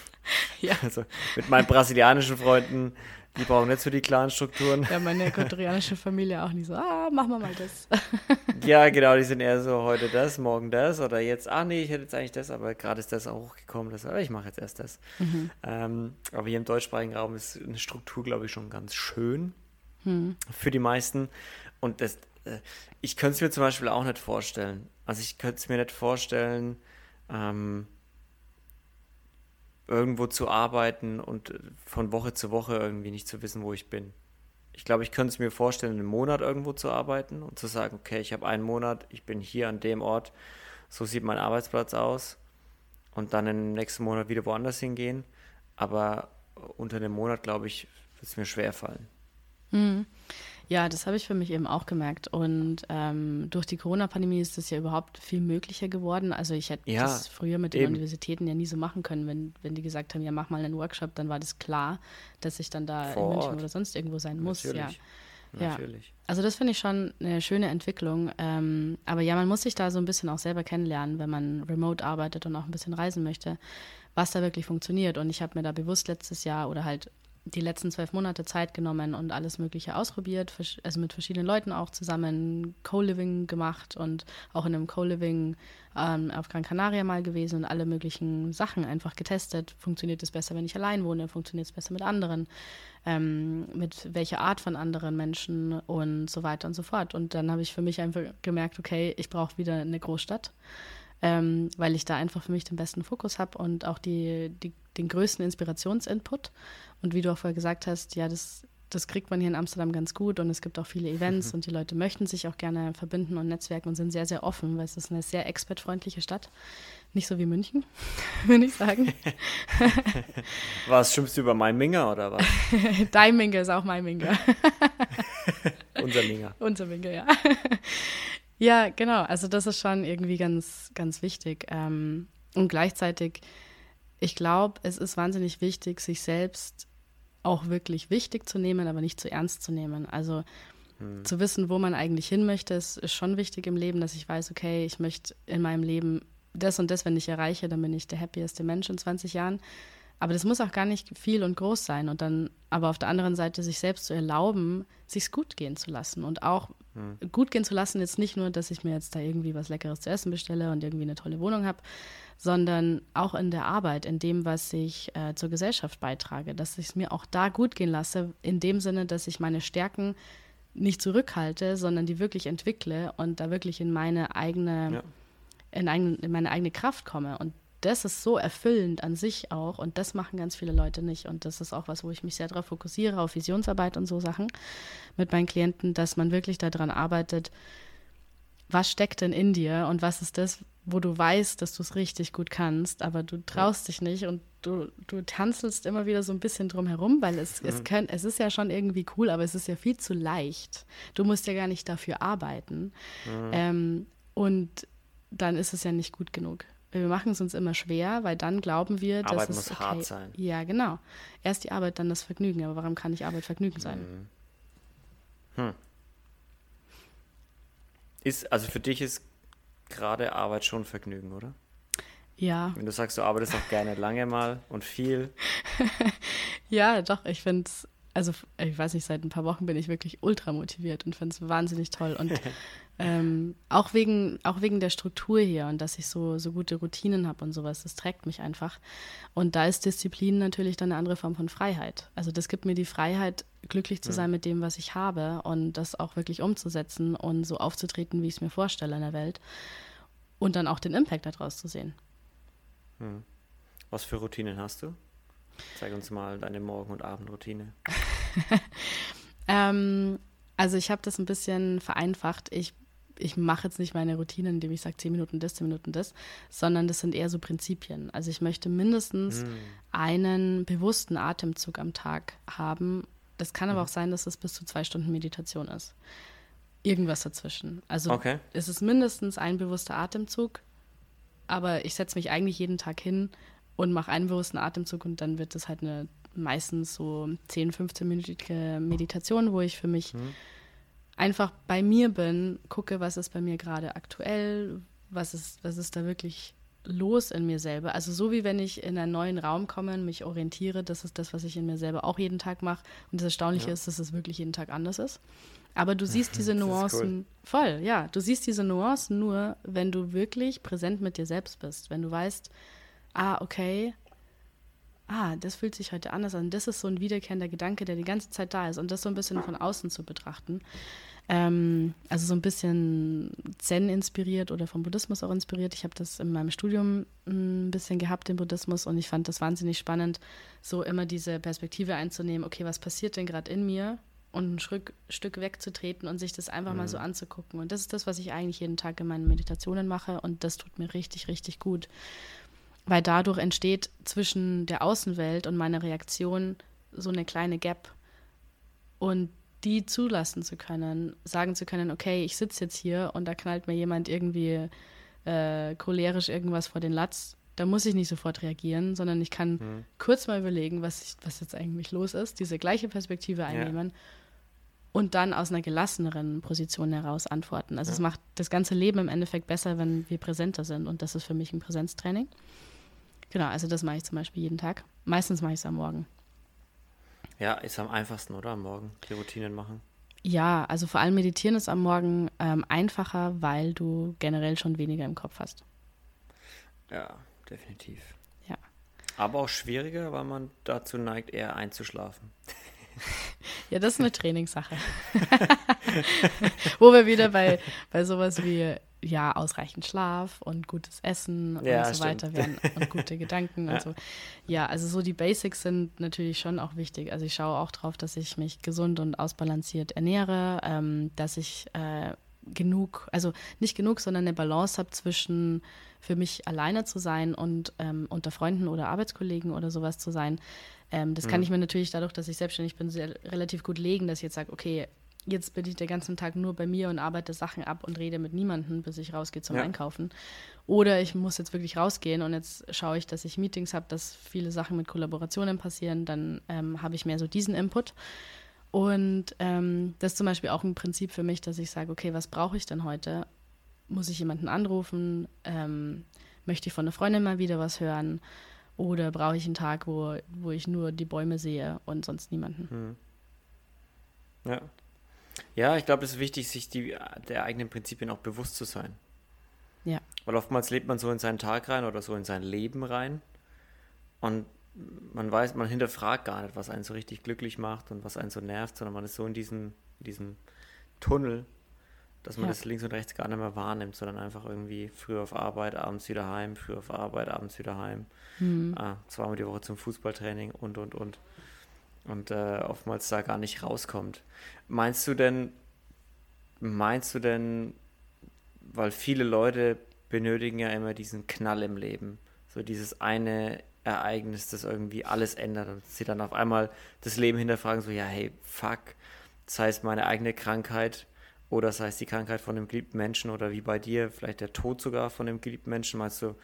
Ja. Also mit meinen brasilianischen Freunden, die brauchen nicht so die klaren Strukturen. Ja, meine koreanische Familie auch nicht so, ah, machen wir mal das. (laughs) ja, genau, die sind eher so, heute das, morgen das oder jetzt, ah nee, ich hätte jetzt eigentlich das, aber gerade ist das auch hochgekommen, das, aber ich mache jetzt erst das. Mhm. Ähm, aber hier im deutschsprachigen Raum ist eine Struktur, glaube ich, schon ganz schön mhm. für die meisten. Und das, äh, ich könnte es mir zum Beispiel auch nicht vorstellen. Also ich könnte es mir nicht vorstellen, ähm, irgendwo zu arbeiten und von Woche zu Woche irgendwie nicht zu wissen, wo ich bin. Ich glaube, ich könnte es mir vorstellen, einen Monat irgendwo zu arbeiten und zu sagen, okay, ich habe einen Monat, ich bin hier an dem Ort, so sieht mein Arbeitsplatz aus und dann im nächsten Monat wieder woanders hingehen. Aber unter einem Monat, glaube ich, wird es mir schwer fallen. Mhm. Ja, das habe ich für mich eben auch gemerkt. Und ähm, durch die Corona-Pandemie ist das ja überhaupt viel möglicher geworden. Also ich hätte ja, das früher mit den eben. Universitäten ja nie so machen können. Wenn, wenn die gesagt haben, ja, mach mal einen Workshop, dann war das klar, dass ich dann da Vor in München Ort. oder sonst irgendwo sein muss. Natürlich. Ja. Natürlich. Ja. Also das finde ich schon eine schöne Entwicklung. Ähm, aber ja, man muss sich da so ein bisschen auch selber kennenlernen, wenn man remote arbeitet und auch ein bisschen reisen möchte, was da wirklich funktioniert. Und ich habe mir da bewusst letztes Jahr oder halt die letzten zwölf Monate Zeit genommen und alles Mögliche ausprobiert, also mit verschiedenen Leuten auch zusammen Co-Living gemacht und auch in einem Co-Living ähm, auf Gran Canaria mal gewesen und alle möglichen Sachen einfach getestet. Funktioniert es besser, wenn ich allein wohne? Funktioniert es besser mit anderen? Ähm, mit welcher Art von anderen Menschen und so weiter und so fort. Und dann habe ich für mich einfach gemerkt, okay, ich brauche wieder eine Großstadt. Ähm, weil ich da einfach für mich den besten Fokus habe und auch die, die, den größten Inspirationsinput. Und wie du auch vorher gesagt hast, ja, das, das kriegt man hier in Amsterdam ganz gut und es gibt auch viele Events mhm. und die Leute möchten sich auch gerne verbinden und netzwerken und sind sehr, sehr offen, weil es ist eine sehr expertfreundliche Stadt. Nicht so wie München, (laughs) würde ich sagen. (laughs) was, schimpfst du über mein Minger oder was? (laughs) Dein Minger ist auch mein Minger. Unser Minger. Unser Minger, ja. ja, genau. Also das ist schon irgendwie ganz, ganz wichtig. Ähm, und gleichzeitig, ich glaube, es ist wahnsinnig wichtig, sich selbst auch wirklich wichtig zu nehmen, aber nicht zu ernst zu nehmen. Also hm. zu wissen, wo man eigentlich hin möchte, ist, ist schon wichtig im Leben, dass ich weiß, okay, ich möchte in meinem Leben das und das, wenn ich erreiche, dann bin ich der happieste Mensch in 20 Jahren. Aber das muss auch gar nicht viel und groß sein. Und dann, aber auf der anderen Seite, sich selbst zu erlauben, sich's gut gehen zu lassen. Und auch hm. gut gehen zu lassen, jetzt nicht nur, dass ich mir jetzt da irgendwie was Leckeres zu essen bestelle und irgendwie eine tolle Wohnung habe, sondern auch in der Arbeit, in dem, was ich äh, zur Gesellschaft beitrage, dass ich es mir auch da gut gehen lasse, in dem Sinne, dass ich meine Stärken nicht zurückhalte, sondern die wirklich entwickle und da wirklich in meine eigene, ja. in, eigen, in meine eigene Kraft komme. Und das ist so erfüllend an sich auch und das machen ganz viele Leute nicht. Und das ist auch was, wo ich mich sehr darauf fokussiere, auf Visionsarbeit und so Sachen mit meinen Klienten, dass man wirklich daran arbeitet, was steckt denn in dir und was ist das, wo du weißt, dass du es richtig gut kannst, aber du traust dich nicht und du, du tanzelst immer wieder so ein bisschen drum herum, weil es, mhm. es, könnt, es ist ja schon irgendwie cool, aber es ist ja viel zu leicht. Du musst ja gar nicht dafür arbeiten. Mhm. Ähm, und dann ist es ja nicht gut genug. Wir machen es uns immer schwer, weil dann glauben wir, Arbeit dass es muss okay, hart sein. Ja, genau. Erst die Arbeit, dann das Vergnügen. Aber warum kann nicht Arbeit Vergnügen sein? Mhm. Hm. Ist, also für dich ist gerade Arbeit schon Vergnügen, oder? Ja. Wenn du sagst, du arbeitest auch gerne lange mal und viel. (laughs) ja, doch, ich finde es, also ich weiß nicht, seit ein paar Wochen bin ich wirklich ultra motiviert und finde es wahnsinnig toll. Und (laughs) ähm, auch, wegen, auch wegen der Struktur hier und dass ich so, so gute Routinen habe und sowas, das trägt mich einfach. Und da ist Disziplin natürlich dann eine andere Form von Freiheit. Also das gibt mir die Freiheit, glücklich zu sein mit dem, was ich habe und das auch wirklich umzusetzen und so aufzutreten, wie ich es mir vorstelle in der Welt. Und dann auch den Impact daraus zu sehen. Hm. Was für Routinen hast du? Zeig uns mal deine Morgen- und Abendroutine. (laughs) ähm, also ich habe das ein bisschen vereinfacht. Ich, ich mache jetzt nicht meine Routine, indem ich sage 10 Minuten das, 10 Minuten das, sondern das sind eher so Prinzipien. Also ich möchte mindestens hm. einen bewussten Atemzug am Tag haben. Das kann aber hm. auch sein, dass es bis zu zwei Stunden Meditation ist. Irgendwas dazwischen. Also okay. es ist mindestens ein bewusster Atemzug, aber ich setze mich eigentlich jeden Tag hin und mache einen bewussten Atemzug und dann wird es halt eine meistens so 10, 15-minütige Meditation, wo ich für mich mhm. einfach bei mir bin, gucke, was ist bei mir gerade aktuell, was ist, was ist da wirklich los in mir selber. Also so wie wenn ich in einen neuen Raum komme und mich orientiere, das ist das, was ich in mir selber auch jeden Tag mache. Und das Erstaunliche ja. ist, dass es wirklich jeden Tag anders ist. Aber du (laughs) siehst diese Nuancen cool. voll, ja. Du siehst diese Nuancen nur, wenn du wirklich präsent mit dir selbst bist. Wenn du weißt, ah, okay, ah, das fühlt sich heute anders an. Das ist so ein wiederkehrender Gedanke, der die ganze Zeit da ist. Und das so ein bisschen von außen zu betrachten. Ähm, also so ein bisschen Zen inspiriert oder vom Buddhismus auch inspiriert. Ich habe das in meinem Studium ein bisschen gehabt, den Buddhismus, und ich fand das wahnsinnig spannend, so immer diese Perspektive einzunehmen, okay, was passiert denn gerade in mir? und ein Stück, Stück wegzutreten und sich das einfach mhm. mal so mhm. anzugucken. Und das ist das, was ich eigentlich jeden Tag in meinen Meditationen mache und das tut mir richtig, richtig gut. Weil dadurch entsteht zwischen der Außenwelt und meiner Reaktion so eine kleine Gap. Und die zulassen zu können, sagen zu können, okay, ich sitze jetzt hier und da knallt mir jemand irgendwie äh, cholerisch irgendwas vor den Latz, da muss ich nicht sofort reagieren, sondern ich kann mhm. kurz mal überlegen, was, ich, was jetzt eigentlich los ist, diese gleiche Perspektive einnehmen ja und dann aus einer gelasseneren Position heraus antworten. Also ja. es macht das ganze Leben im Endeffekt besser, wenn wir präsenter sind und das ist für mich ein Präsenztraining. Genau, also das mache ich zum Beispiel jeden Tag. Meistens mache ich es am Morgen. Ja, ist am einfachsten, oder? Am Morgen die Routinen machen. Ja, also vor allem meditieren ist am Morgen ähm, einfacher, weil du generell schon weniger im Kopf hast. Ja, definitiv. Ja. Aber auch schwieriger, weil man dazu neigt, eher einzuschlafen. (laughs) Ja, das ist eine Trainingssache. (laughs) Wo wir wieder bei, bei sowas wie ja, ausreichend Schlaf und gutes Essen ja, und so stimmt. weiter werden und gute Gedanken (laughs) ja. und so. Ja, also so die Basics sind natürlich schon auch wichtig. Also ich schaue auch drauf, dass ich mich gesund und ausbalanciert ernähre, ähm, dass ich äh, genug, also nicht genug, sondern eine Balance habe zwischen für mich alleine zu sein und ähm, unter Freunden oder Arbeitskollegen oder sowas zu sein. Ähm, das mhm. kann ich mir natürlich dadurch, dass ich selbstständig bin, sehr, relativ gut legen, dass ich jetzt sage, okay, jetzt bin ich den ganzen Tag nur bei mir und arbeite Sachen ab und rede mit niemandem, bis ich rausgehe zum ja. Einkaufen. Oder ich muss jetzt wirklich rausgehen und jetzt schaue ich, dass ich Meetings habe, dass viele Sachen mit Kollaborationen passieren. Dann ähm, habe ich mehr so diesen Input. Und ähm, das ist zum Beispiel auch ein Prinzip für mich, dass ich sage, okay, was brauche ich denn heute? Muss ich jemanden anrufen? Ähm, möchte ich von einer Freundin mal wieder was hören? Oder brauche ich einen Tag, wo, wo ich nur die Bäume sehe und sonst niemanden? Hm. Ja. Ja, ich glaube, es ist wichtig, sich die, der eigenen Prinzipien auch bewusst zu sein. Ja. Weil oftmals lebt man so in seinen Tag rein oder so in sein Leben rein und man weiß, man hinterfragt gar nicht, was einen so richtig glücklich macht und was einen so nervt, sondern man ist so in diesem, diesem Tunnel, dass man ja. das links und rechts gar nicht mehr wahrnimmt, sondern einfach irgendwie früh auf Arbeit, abends wieder heim, früh auf Arbeit, abends wieder heim, mhm. ah, zweimal die Woche zum Fußballtraining und, und, und und äh, oftmals da gar nicht rauskommt. Meinst du denn, meinst du denn, weil viele Leute benötigen ja immer diesen Knall im Leben, so dieses eine Ereignis, das irgendwie alles ändert und sie dann auf einmal das Leben hinterfragen, so ja, hey, fuck, das heißt meine eigene Krankheit oder das heißt die Krankheit von einem geliebten Menschen oder wie bei dir, vielleicht der Tod sogar von einem geliebten Menschen, meinst du,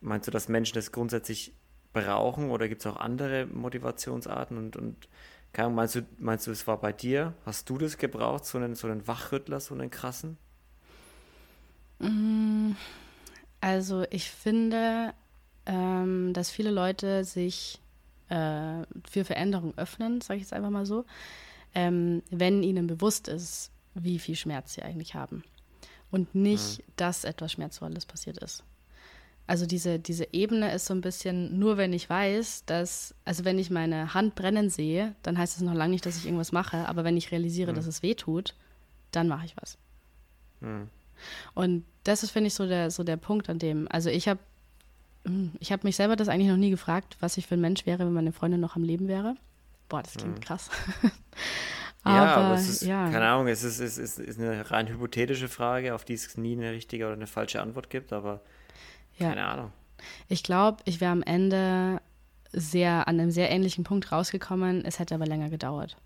meinst du, dass Menschen das grundsätzlich brauchen oder gibt es auch andere Motivationsarten und, und kann, meinst du, meinst du, es war bei dir? Hast du das gebraucht, so einen, so einen Wachrüttler, so einen krassen? Mm, also ich finde, ähm, dass viele Leute sich äh, für Veränderung öffnen, sage ich jetzt einfach mal so, ähm, wenn ihnen bewusst ist, wie viel Schmerz sie eigentlich haben. Und nicht, mhm. dass etwas Schmerzvolles passiert ist. Also diese, diese Ebene ist so ein bisschen, nur wenn ich weiß, dass, also wenn ich meine Hand brennen sehe, dann heißt das noch lange nicht, dass ich irgendwas mache, aber wenn ich realisiere, mhm. dass es weh tut, dann mache ich was. Mhm. Und das ist, finde ich, so der, so der Punkt, an dem, also ich habe hm, ich habe mich selber das eigentlich noch nie gefragt, was ich für ein Mensch wäre, wenn meine Freundin noch am Leben wäre. Boah, das klingt mhm. krass. (laughs) aber, ja, aber es ist, ja. keine Ahnung, es ist, es ist, ist eine rein hypothetische Frage, auf die es nie eine richtige oder eine falsche Antwort gibt, aber ja. Keine Ahnung. Ich glaube, ich wäre am Ende sehr an einem sehr ähnlichen Punkt rausgekommen. Es hätte aber länger gedauert.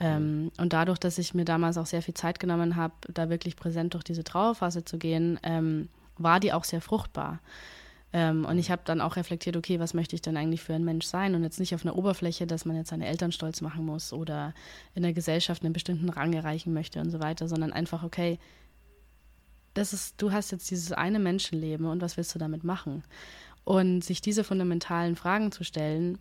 Ähm, und dadurch, dass ich mir damals auch sehr viel Zeit genommen habe, da wirklich präsent durch diese Trauerphase zu gehen, ähm, war die auch sehr fruchtbar. Ähm, und ich habe dann auch reflektiert, okay, was möchte ich denn eigentlich für ein Mensch sein? Und jetzt nicht auf einer Oberfläche, dass man jetzt seine Eltern stolz machen muss oder in der Gesellschaft einen bestimmten Rang erreichen möchte und so weiter, sondern einfach, okay, das ist, du hast jetzt dieses eine Menschenleben und was willst du damit machen? Und sich diese fundamentalen Fragen zu stellen,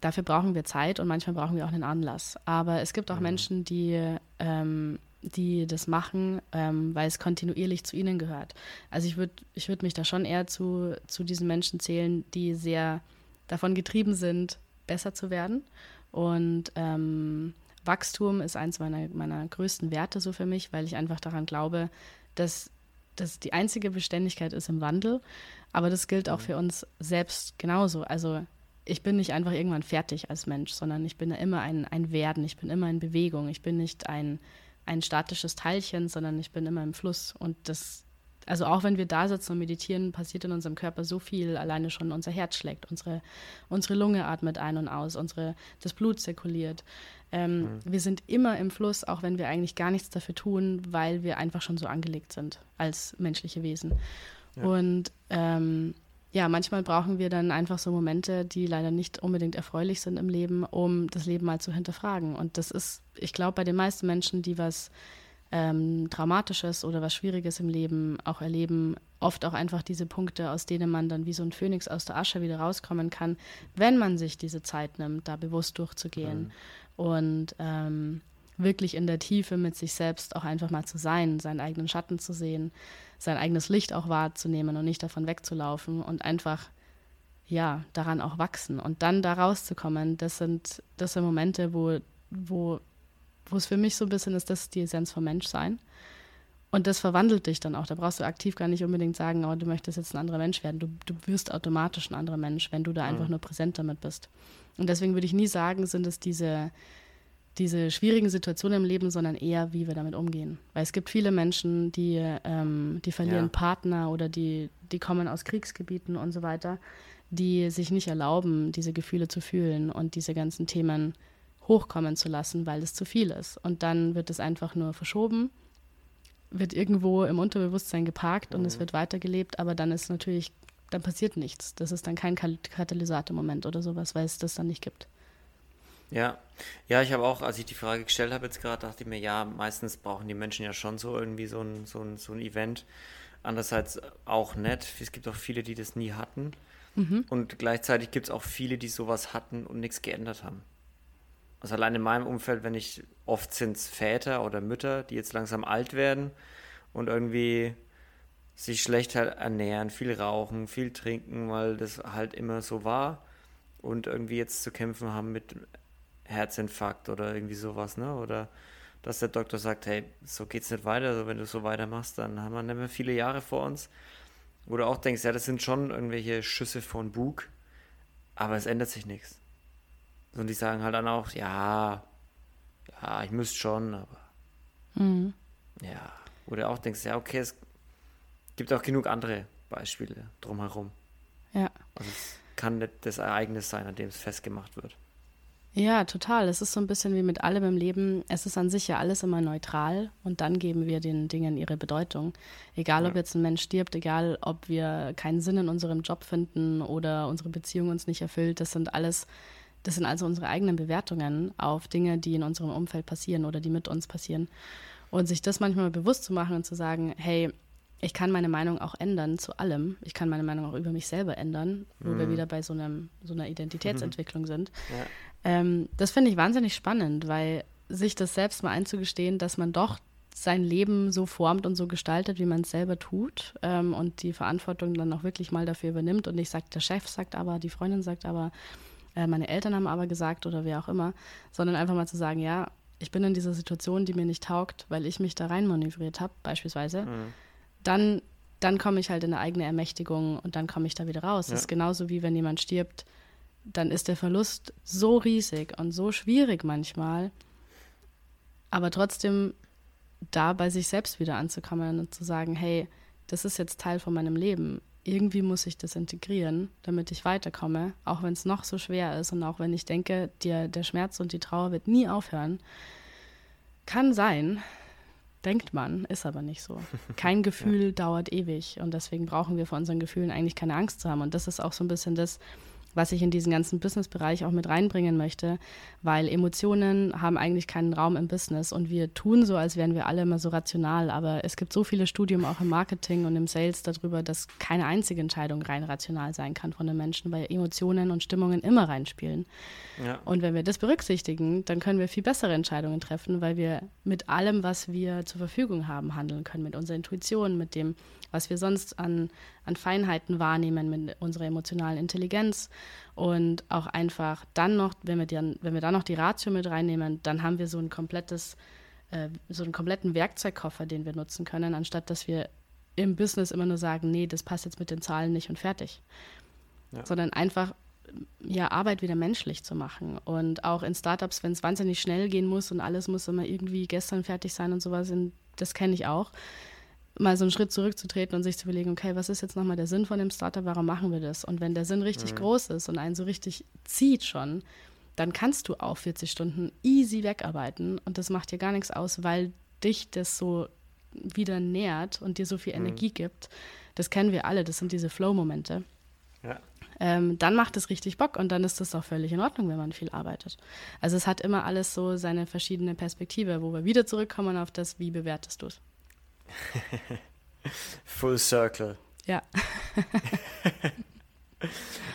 dafür brauchen wir Zeit und manchmal brauchen wir auch einen Anlass. Aber es gibt auch mhm. Menschen, die, ähm, die das machen, ähm, weil es kontinuierlich zu ihnen gehört. Also ich würde ich würd mich da schon eher zu, zu diesen Menschen zählen, die sehr davon getrieben sind, besser zu werden. Und ähm, Wachstum ist eins meiner, meiner größten Werte so für mich, weil ich einfach daran glaube, dass das die einzige Beständigkeit ist im Wandel, aber das gilt auch für uns selbst genauso. Also ich bin nicht einfach irgendwann fertig als Mensch, sondern ich bin immer ein, ein Werden, ich bin immer in Bewegung, ich bin nicht ein, ein statisches Teilchen, sondern ich bin immer im Fluss. Und das, also auch wenn wir da sitzen und meditieren, passiert in unserem Körper so viel, alleine schon unser Herz schlägt, unsere, unsere Lunge atmet ein und aus, unsere, das Blut zirkuliert. Ähm, mhm. Wir sind immer im Fluss, auch wenn wir eigentlich gar nichts dafür tun, weil wir einfach schon so angelegt sind als menschliche Wesen. Ja. Und ähm, ja, manchmal brauchen wir dann einfach so Momente, die leider nicht unbedingt erfreulich sind im Leben, um das Leben mal zu hinterfragen. Und das ist, ich glaube, bei den meisten Menschen, die was ähm, Traumatisches oder was Schwieriges im Leben auch erleben, oft auch einfach diese Punkte, aus denen man dann wie so ein Phönix aus der Asche wieder rauskommen kann, wenn man sich diese Zeit nimmt, da bewusst durchzugehen. Und ähm, wirklich in der Tiefe mit sich selbst auch einfach mal zu sein, seinen eigenen Schatten zu sehen, sein eigenes Licht auch wahrzunehmen und nicht davon wegzulaufen und einfach ja daran auch wachsen und dann da rauszukommen. Das sind das sind Momente, wo wo wo es für mich so ein bisschen ist, das ist die Essenz vom Menschsein. Und das verwandelt dich dann auch. Da brauchst du aktiv gar nicht unbedingt sagen, oh, du möchtest jetzt ein anderer Mensch werden. Du, du wirst automatisch ein anderer Mensch, wenn du da einfach mhm. nur präsent damit bist. Und deswegen würde ich nie sagen, sind es diese, diese schwierigen Situationen im Leben, sondern eher, wie wir damit umgehen. Weil es gibt viele Menschen, die, ähm, die verlieren ja. Partner oder die, die kommen aus Kriegsgebieten und so weiter, die sich nicht erlauben, diese Gefühle zu fühlen und diese ganzen Themen hochkommen zu lassen, weil es zu viel ist. Und dann wird es einfach nur verschoben, wird irgendwo im Unterbewusstsein geparkt mhm. und es mhm. wird weitergelebt, aber dann ist natürlich, dann passiert nichts. Das ist dann kein Katalysator-Moment oder sowas, weil es das dann nicht gibt. Ja, ja, ich habe auch, als ich die Frage gestellt habe jetzt gerade, dachte ich mir, ja, meistens brauchen die Menschen ja schon so irgendwie so ein, so ein, so ein Event. Andererseits auch nett. Es gibt auch viele, die das nie hatten. Mhm. Und gleichzeitig gibt es auch viele, die sowas hatten und nichts geändert haben. Also allein in meinem Umfeld, wenn ich, oft sind es Väter oder Mütter, die jetzt langsam alt werden und irgendwie sich schlecht halt ernähren, viel rauchen, viel trinken, weil das halt immer so war und irgendwie jetzt zu kämpfen haben mit Herzinfarkt oder irgendwie sowas, ne? Oder dass der Doktor sagt, hey, so geht's nicht weiter, also wenn du so weitermachst, dann haben wir nicht mehr viele Jahre vor uns. Wo du auch denkst, ja, das sind schon irgendwelche Schüsse von Bug, aber es ändert sich nichts. Und die sagen halt dann auch, ja, ja, ich müsste schon, aber mhm. ja. Oder auch denkst, ja, okay, es gibt auch genug andere Beispiele drumherum. Ja. Also es kann nicht das Ereignis sein, an dem es festgemacht wird. Ja, total. Es ist so ein bisschen wie mit allem im Leben. Es ist an sich ja alles immer neutral und dann geben wir den Dingen ihre Bedeutung. Egal, ob jetzt ein Mensch stirbt, egal, ob wir keinen Sinn in unserem Job finden oder unsere Beziehung uns nicht erfüllt, das sind alles, das sind also unsere eigenen Bewertungen auf Dinge, die in unserem Umfeld passieren oder die mit uns passieren. Und sich das manchmal bewusst zu machen und zu sagen, hey, ich kann meine Meinung auch ändern zu allem. Ich kann meine Meinung auch über mich selber ändern, wo mhm. wir wieder bei so, einem, so einer Identitätsentwicklung mhm. sind. Ja. Ähm, das finde ich wahnsinnig spannend, weil sich das selbst mal einzugestehen, dass man doch sein Leben so formt und so gestaltet, wie man es selber tut ähm, und die Verantwortung dann auch wirklich mal dafür übernimmt und nicht sagt, der Chef sagt aber, die Freundin sagt aber, äh, meine Eltern haben aber gesagt oder wer auch immer, sondern einfach mal zu sagen, ja, ich bin in dieser Situation, die mir nicht taugt, weil ich mich da rein manövriert habe, beispielsweise. Mhm dann, dann komme ich halt in eine eigene Ermächtigung und dann komme ich da wieder raus. Ja. Das ist genauso wie wenn jemand stirbt, dann ist der Verlust so riesig und so schwierig manchmal. Aber trotzdem da bei sich selbst wieder anzukommen und zu sagen, hey, das ist jetzt Teil von meinem Leben. Irgendwie muss ich das integrieren, damit ich weiterkomme, auch wenn es noch so schwer ist und auch wenn ich denke, der, der Schmerz und die Trauer wird nie aufhören. Kann sein, denkt man, ist aber nicht so. (laughs) Kein Gefühl ja. dauert ewig und deswegen brauchen wir vor unseren Gefühlen eigentlich keine Angst zu haben. Und das ist auch so ein bisschen das, was ich in diesen ganzen Business-Bereich auch mit reinbringen möchte, weil Emotionen haben eigentlich keinen Raum im Business und wir tun so, als wären wir alle immer so rational, aber es gibt so viele Studien auch im Marketing und im Sales darüber, dass keine einzige Entscheidung rein rational sein kann von den Menschen, weil Emotionen und Stimmungen immer reinspielen. Ja. Und wenn wir das berücksichtigen, dann können wir viel bessere Entscheidungen treffen, weil wir mit allem, was wir zur Verfügung haben, handeln können, mit unserer Intuition, mit dem, was wir sonst an, an Feinheiten wahrnehmen mit unserer emotionalen Intelligenz und auch einfach dann noch, wenn wir, dann, wenn wir dann noch die Ratio mit reinnehmen, dann haben wir so ein komplettes, äh, so einen kompletten Werkzeugkoffer, den wir nutzen können, anstatt dass wir im Business immer nur sagen, nee, das passt jetzt mit den Zahlen nicht und fertig. Ja. Sondern einfach ja, Arbeit wieder menschlich zu machen. Und auch in Startups, wenn es wahnsinnig schnell gehen muss und alles muss immer irgendwie gestern fertig sein und sowas, das kenne ich auch mal so einen Schritt zurückzutreten und sich zu überlegen, okay, was ist jetzt nochmal der Sinn von dem Startup, warum machen wir das? Und wenn der Sinn richtig mhm. groß ist und einen so richtig zieht schon, dann kannst du auch 40 Stunden easy wegarbeiten und das macht dir gar nichts aus, weil dich das so wieder nährt und dir so viel mhm. Energie gibt. Das kennen wir alle, das sind diese Flow-Momente. Ja. Ähm, dann macht es richtig Bock und dann ist das auch völlig in Ordnung, wenn man viel arbeitet. Also es hat immer alles so seine verschiedene Perspektive, wo wir wieder zurückkommen auf das, wie bewertest du es. (laughs) Full Circle. Ja. (laughs)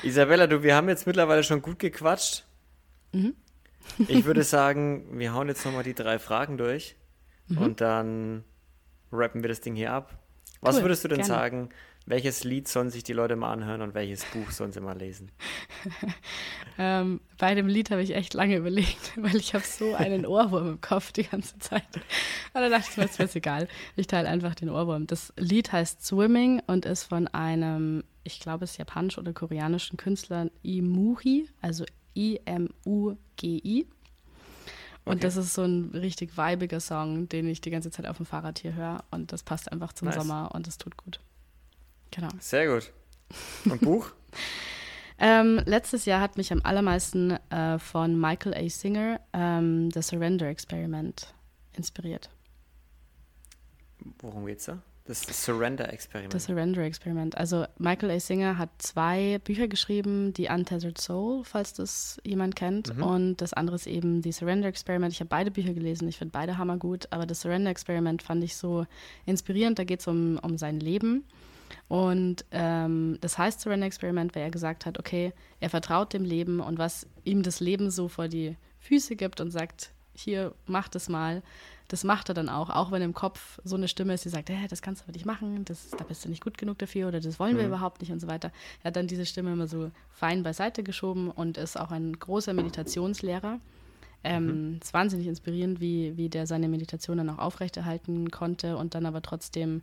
Isabella, du, wir haben jetzt mittlerweile schon gut gequatscht. Mhm. ich würde (laughs) sagen, wir hauen jetzt nochmal die drei Fragen durch mhm. und dann rappen wir das Ding hier ab. Was cool, würdest du denn gerne. sagen, welches Lied sollen sich die Leute mal anhören und welches Buch sollen sie mal lesen? (laughs) ähm, bei dem Lied habe ich echt lange überlegt, (laughs) weil ich habe so einen Ohrwurm im Kopf die ganze Zeit. Und dann dachte ich mir, es ist egal. Ich teile einfach den Ohrwurm. Das Lied heißt Swimming und ist von einem, ich glaube, es ist japanisch oder koreanischen Künstler Imuhi, also I-M-U-G-I. Und okay. das ist so ein richtig weibiger Song, den ich die ganze Zeit auf dem Fahrrad hier höre. Und das passt einfach zum nice. Sommer und es tut gut. Genau. Sehr gut. Und Buch? (laughs) Ähm, letztes Jahr hat mich am allermeisten äh, von Michael A. Singer ähm, The Surrender Experiment inspiriert. Worum geht's da? Das Surrender Experiment. Das Surrender Experiment. Also Michael A. Singer hat zwei Bücher geschrieben, die Untethered Soul, falls das jemand kennt, mhm. und das andere ist eben die Surrender Experiment. Ich habe beide Bücher gelesen, ich finde beide hammergut, aber das Surrender Experiment fand ich so inspirierend. Da geht es um, um sein Leben. Und ähm, das heißt Surrender Experiment, weil er gesagt hat, okay, er vertraut dem Leben und was ihm das Leben so vor die Füße gibt und sagt, hier, mach das mal das macht er dann auch, auch wenn im Kopf so eine Stimme ist, die sagt, hey, das kannst du aber nicht machen, das, da bist du nicht gut genug dafür oder das wollen wir mhm. überhaupt nicht und so weiter. Er hat dann diese Stimme immer so fein beiseite geschoben und ist auch ein großer Meditationslehrer. Ähm, mhm. Es ist wahnsinnig inspirierend, wie, wie der seine Meditation dann auch aufrechterhalten konnte und dann aber trotzdem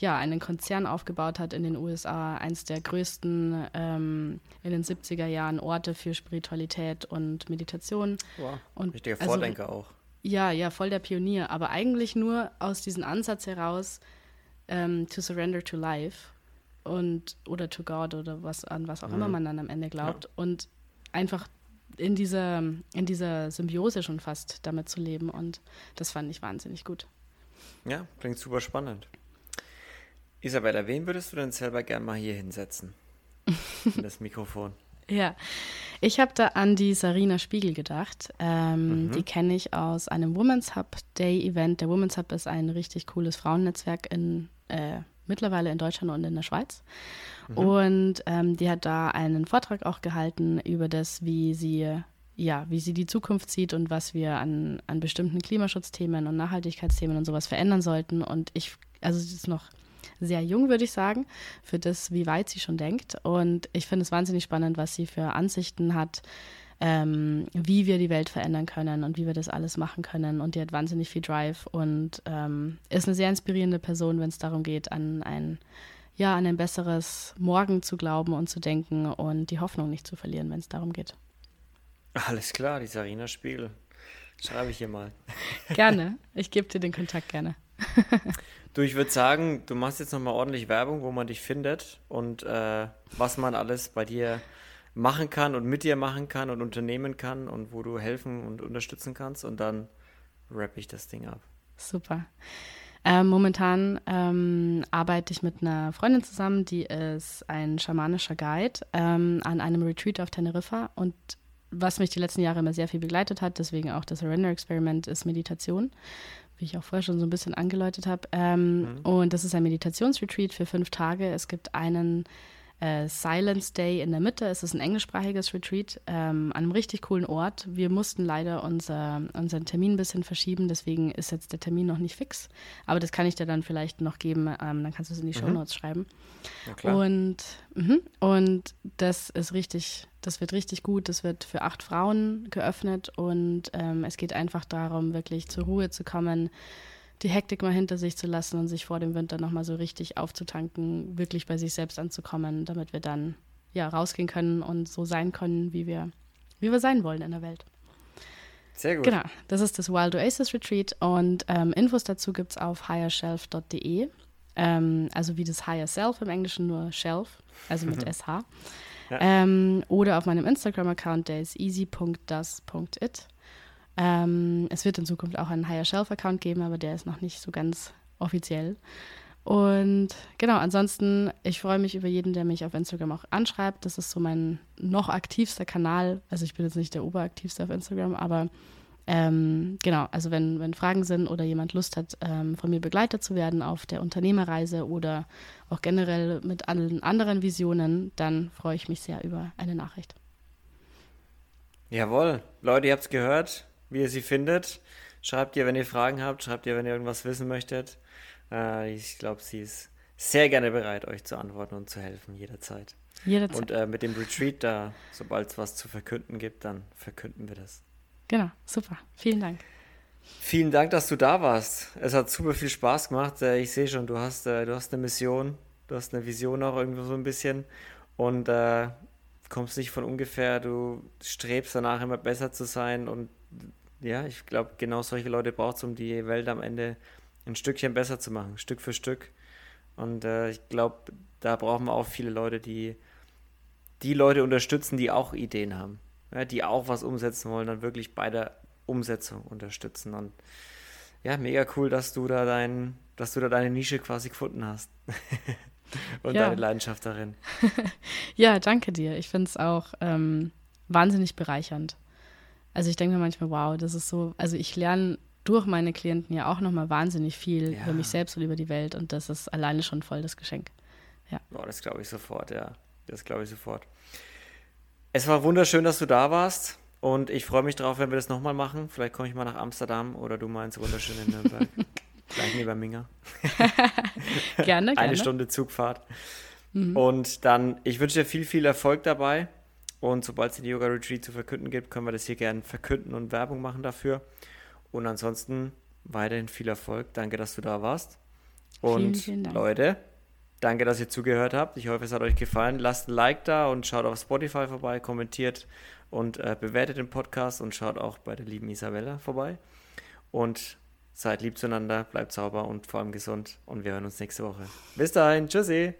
ja, einen Konzern aufgebaut hat in den USA, eins der größten ähm, in den 70er Jahren Orte für Spiritualität und Meditation. Wow, und richtiger also, Vordenker auch. Ja, ja, voll der Pionier, aber eigentlich nur aus diesem Ansatz heraus, ähm, to surrender to life und oder to God oder was an was auch mhm. immer man dann am Ende glaubt ja. und einfach in dieser in dieser Symbiose schon fast damit zu leben und das fand ich wahnsinnig gut. Ja, klingt super spannend. Isabella, wen würdest du denn selber gern mal hier hinsetzen? in (laughs) das Mikrofon. Ja, ich habe da an die Sarina Spiegel gedacht. Ähm, mhm. Die kenne ich aus einem Women's Hub Day Event. Der Women's Hub ist ein richtig cooles Frauennetzwerk in äh, mittlerweile in Deutschland und in der Schweiz. Mhm. Und ähm, die hat da einen Vortrag auch gehalten über das, wie sie ja, wie sie die Zukunft sieht und was wir an, an bestimmten Klimaschutzthemen und Nachhaltigkeitsthemen und sowas verändern sollten. Und ich, also es ist noch sehr jung, würde ich sagen, für das, wie weit sie schon denkt. Und ich finde es wahnsinnig spannend, was sie für Ansichten hat, ähm, wie wir die Welt verändern können und wie wir das alles machen können. Und die hat wahnsinnig viel Drive und ähm, ist eine sehr inspirierende Person, wenn es darum geht, an ein ja, an ein besseres Morgen zu glauben und zu denken und die Hoffnung nicht zu verlieren, wenn es darum geht. Alles klar, die Sarina Spiegel. Schreibe ich hier mal. (laughs) Gerne. (laughs) Ich gebe dir den Kontakt gerne. (laughs) Du, ich würde sagen, du machst jetzt nochmal ordentlich Werbung, wo man dich findet und äh, was man alles bei dir machen kann und mit dir machen kann und unternehmen kann und wo du helfen und unterstützen kannst und dann rappe ich das Ding ab. Super. Ähm, momentan ähm, arbeite ich mit einer Freundin zusammen, die ist ein schamanischer Guide ähm, an einem Retreat auf Teneriffa und was mich die letzten Jahre immer sehr viel begleitet hat, deswegen auch das Surrender Experiment, ist Meditation wie ich auch vorher schon so ein bisschen angedeutet habe. Ähm, mhm. Und das ist ein Meditationsretreat für fünf Tage. Es gibt einen äh, Silence Day in der Mitte. Es ist ein englischsprachiges Retreat ähm, an einem richtig coolen Ort. Wir mussten leider unser, unseren Termin ein bisschen verschieben, deswegen ist jetzt der Termin noch nicht fix. Aber das kann ich dir dann vielleicht noch geben. Ähm, dann kannst du es in die mhm. Show Notes schreiben. Und, mh, und das ist richtig, das wird richtig gut. Das wird für acht Frauen geöffnet und ähm, es geht einfach darum, wirklich zur Ruhe zu kommen die Hektik mal hinter sich zu lassen und sich vor dem Winter nochmal so richtig aufzutanken, wirklich bei sich selbst anzukommen, damit wir dann ja rausgehen können und so sein können, wie wir, wie wir sein wollen in der Welt. Sehr gut. Genau, das ist das Wild Oasis Retreat und ähm, Infos dazu gibt es auf highershelf.de. Ähm, also wie das Higher Self im Englischen, nur Shelf, also mit (laughs) SH. Ja. Ähm, oder auf meinem Instagram-Account, der ist easy.das.it. Ähm, es wird in Zukunft auch einen Higher Shelf Account geben, aber der ist noch nicht so ganz offiziell. Und genau, ansonsten, ich freue mich über jeden, der mich auf Instagram auch anschreibt. Das ist so mein noch aktivster Kanal. Also ich bin jetzt nicht der oberaktivste auf Instagram, aber ähm, genau, also wenn, wenn Fragen sind oder jemand Lust hat, ähm, von mir begleitet zu werden auf der Unternehmerreise oder auch generell mit allen anderen Visionen, dann freue ich mich sehr über eine Nachricht. Jawohl, Leute, ihr habt es gehört wie ihr sie findet. Schreibt ihr, wenn ihr Fragen habt, schreibt ihr, wenn ihr irgendwas wissen möchtet. Äh, ich glaube, sie ist sehr gerne bereit, euch zu antworten und zu helfen, jederzeit. Jederzeit. Und äh, mit dem Retreat da, sobald es was zu verkünden gibt, dann verkünden wir das. Genau, super. Vielen Dank. Vielen Dank, dass du da warst. Es hat super viel Spaß gemacht. Äh, ich sehe schon, du hast, äh, du hast eine Mission, du hast eine Vision auch irgendwo so ein bisschen und äh, kommst nicht von ungefähr. Du strebst danach immer besser zu sein und ja, ich glaube, genau solche Leute braucht es, um die Welt am Ende ein Stückchen besser zu machen, Stück für Stück. Und äh, ich glaube, da brauchen wir auch viele Leute, die die Leute unterstützen, die auch Ideen haben, ja, die auch was umsetzen wollen, dann wirklich bei der Umsetzung unterstützen. Und ja, mega cool, dass du da dein, dass du da deine Nische quasi gefunden hast. (laughs) Und ja. deine Leidenschaft darin. (laughs) ja, danke dir. Ich finde es auch ähm, wahnsinnig bereichernd. Also ich denke mir manchmal, wow, das ist so, also ich lerne durch meine Klienten ja auch nochmal wahnsinnig viel ja. über mich selbst und über die Welt und das ist alleine schon voll das Geschenk. Ja. Oh, das glaube ich sofort, ja. Das glaube ich sofort. Es war wunderschön, dass du da warst. Und ich freue mich drauf, wenn wir das nochmal machen. Vielleicht komme ich mal nach Amsterdam oder du mal ins wunderschöne Nürnberg. (laughs) Gleich neben Minga. gerne, (laughs) Eine gerne. Stunde Zugfahrt. Mhm. Und dann, ich wünsche dir viel, viel Erfolg dabei. Und sobald es den Yoga Retreat zu verkünden gibt, können wir das hier gerne verkünden und Werbung machen dafür. Und ansonsten weiterhin viel Erfolg. Danke, dass du da warst. Und vielen, vielen Leute, danke, dass ihr zugehört habt. Ich hoffe, es hat euch gefallen. Lasst ein Like da und schaut auf Spotify vorbei, kommentiert und äh, bewertet den Podcast und schaut auch bei der lieben Isabella vorbei. Und seid lieb zueinander, bleibt sauber und vor allem gesund. Und wir hören uns nächste Woche. Bis dahin, tschüssi.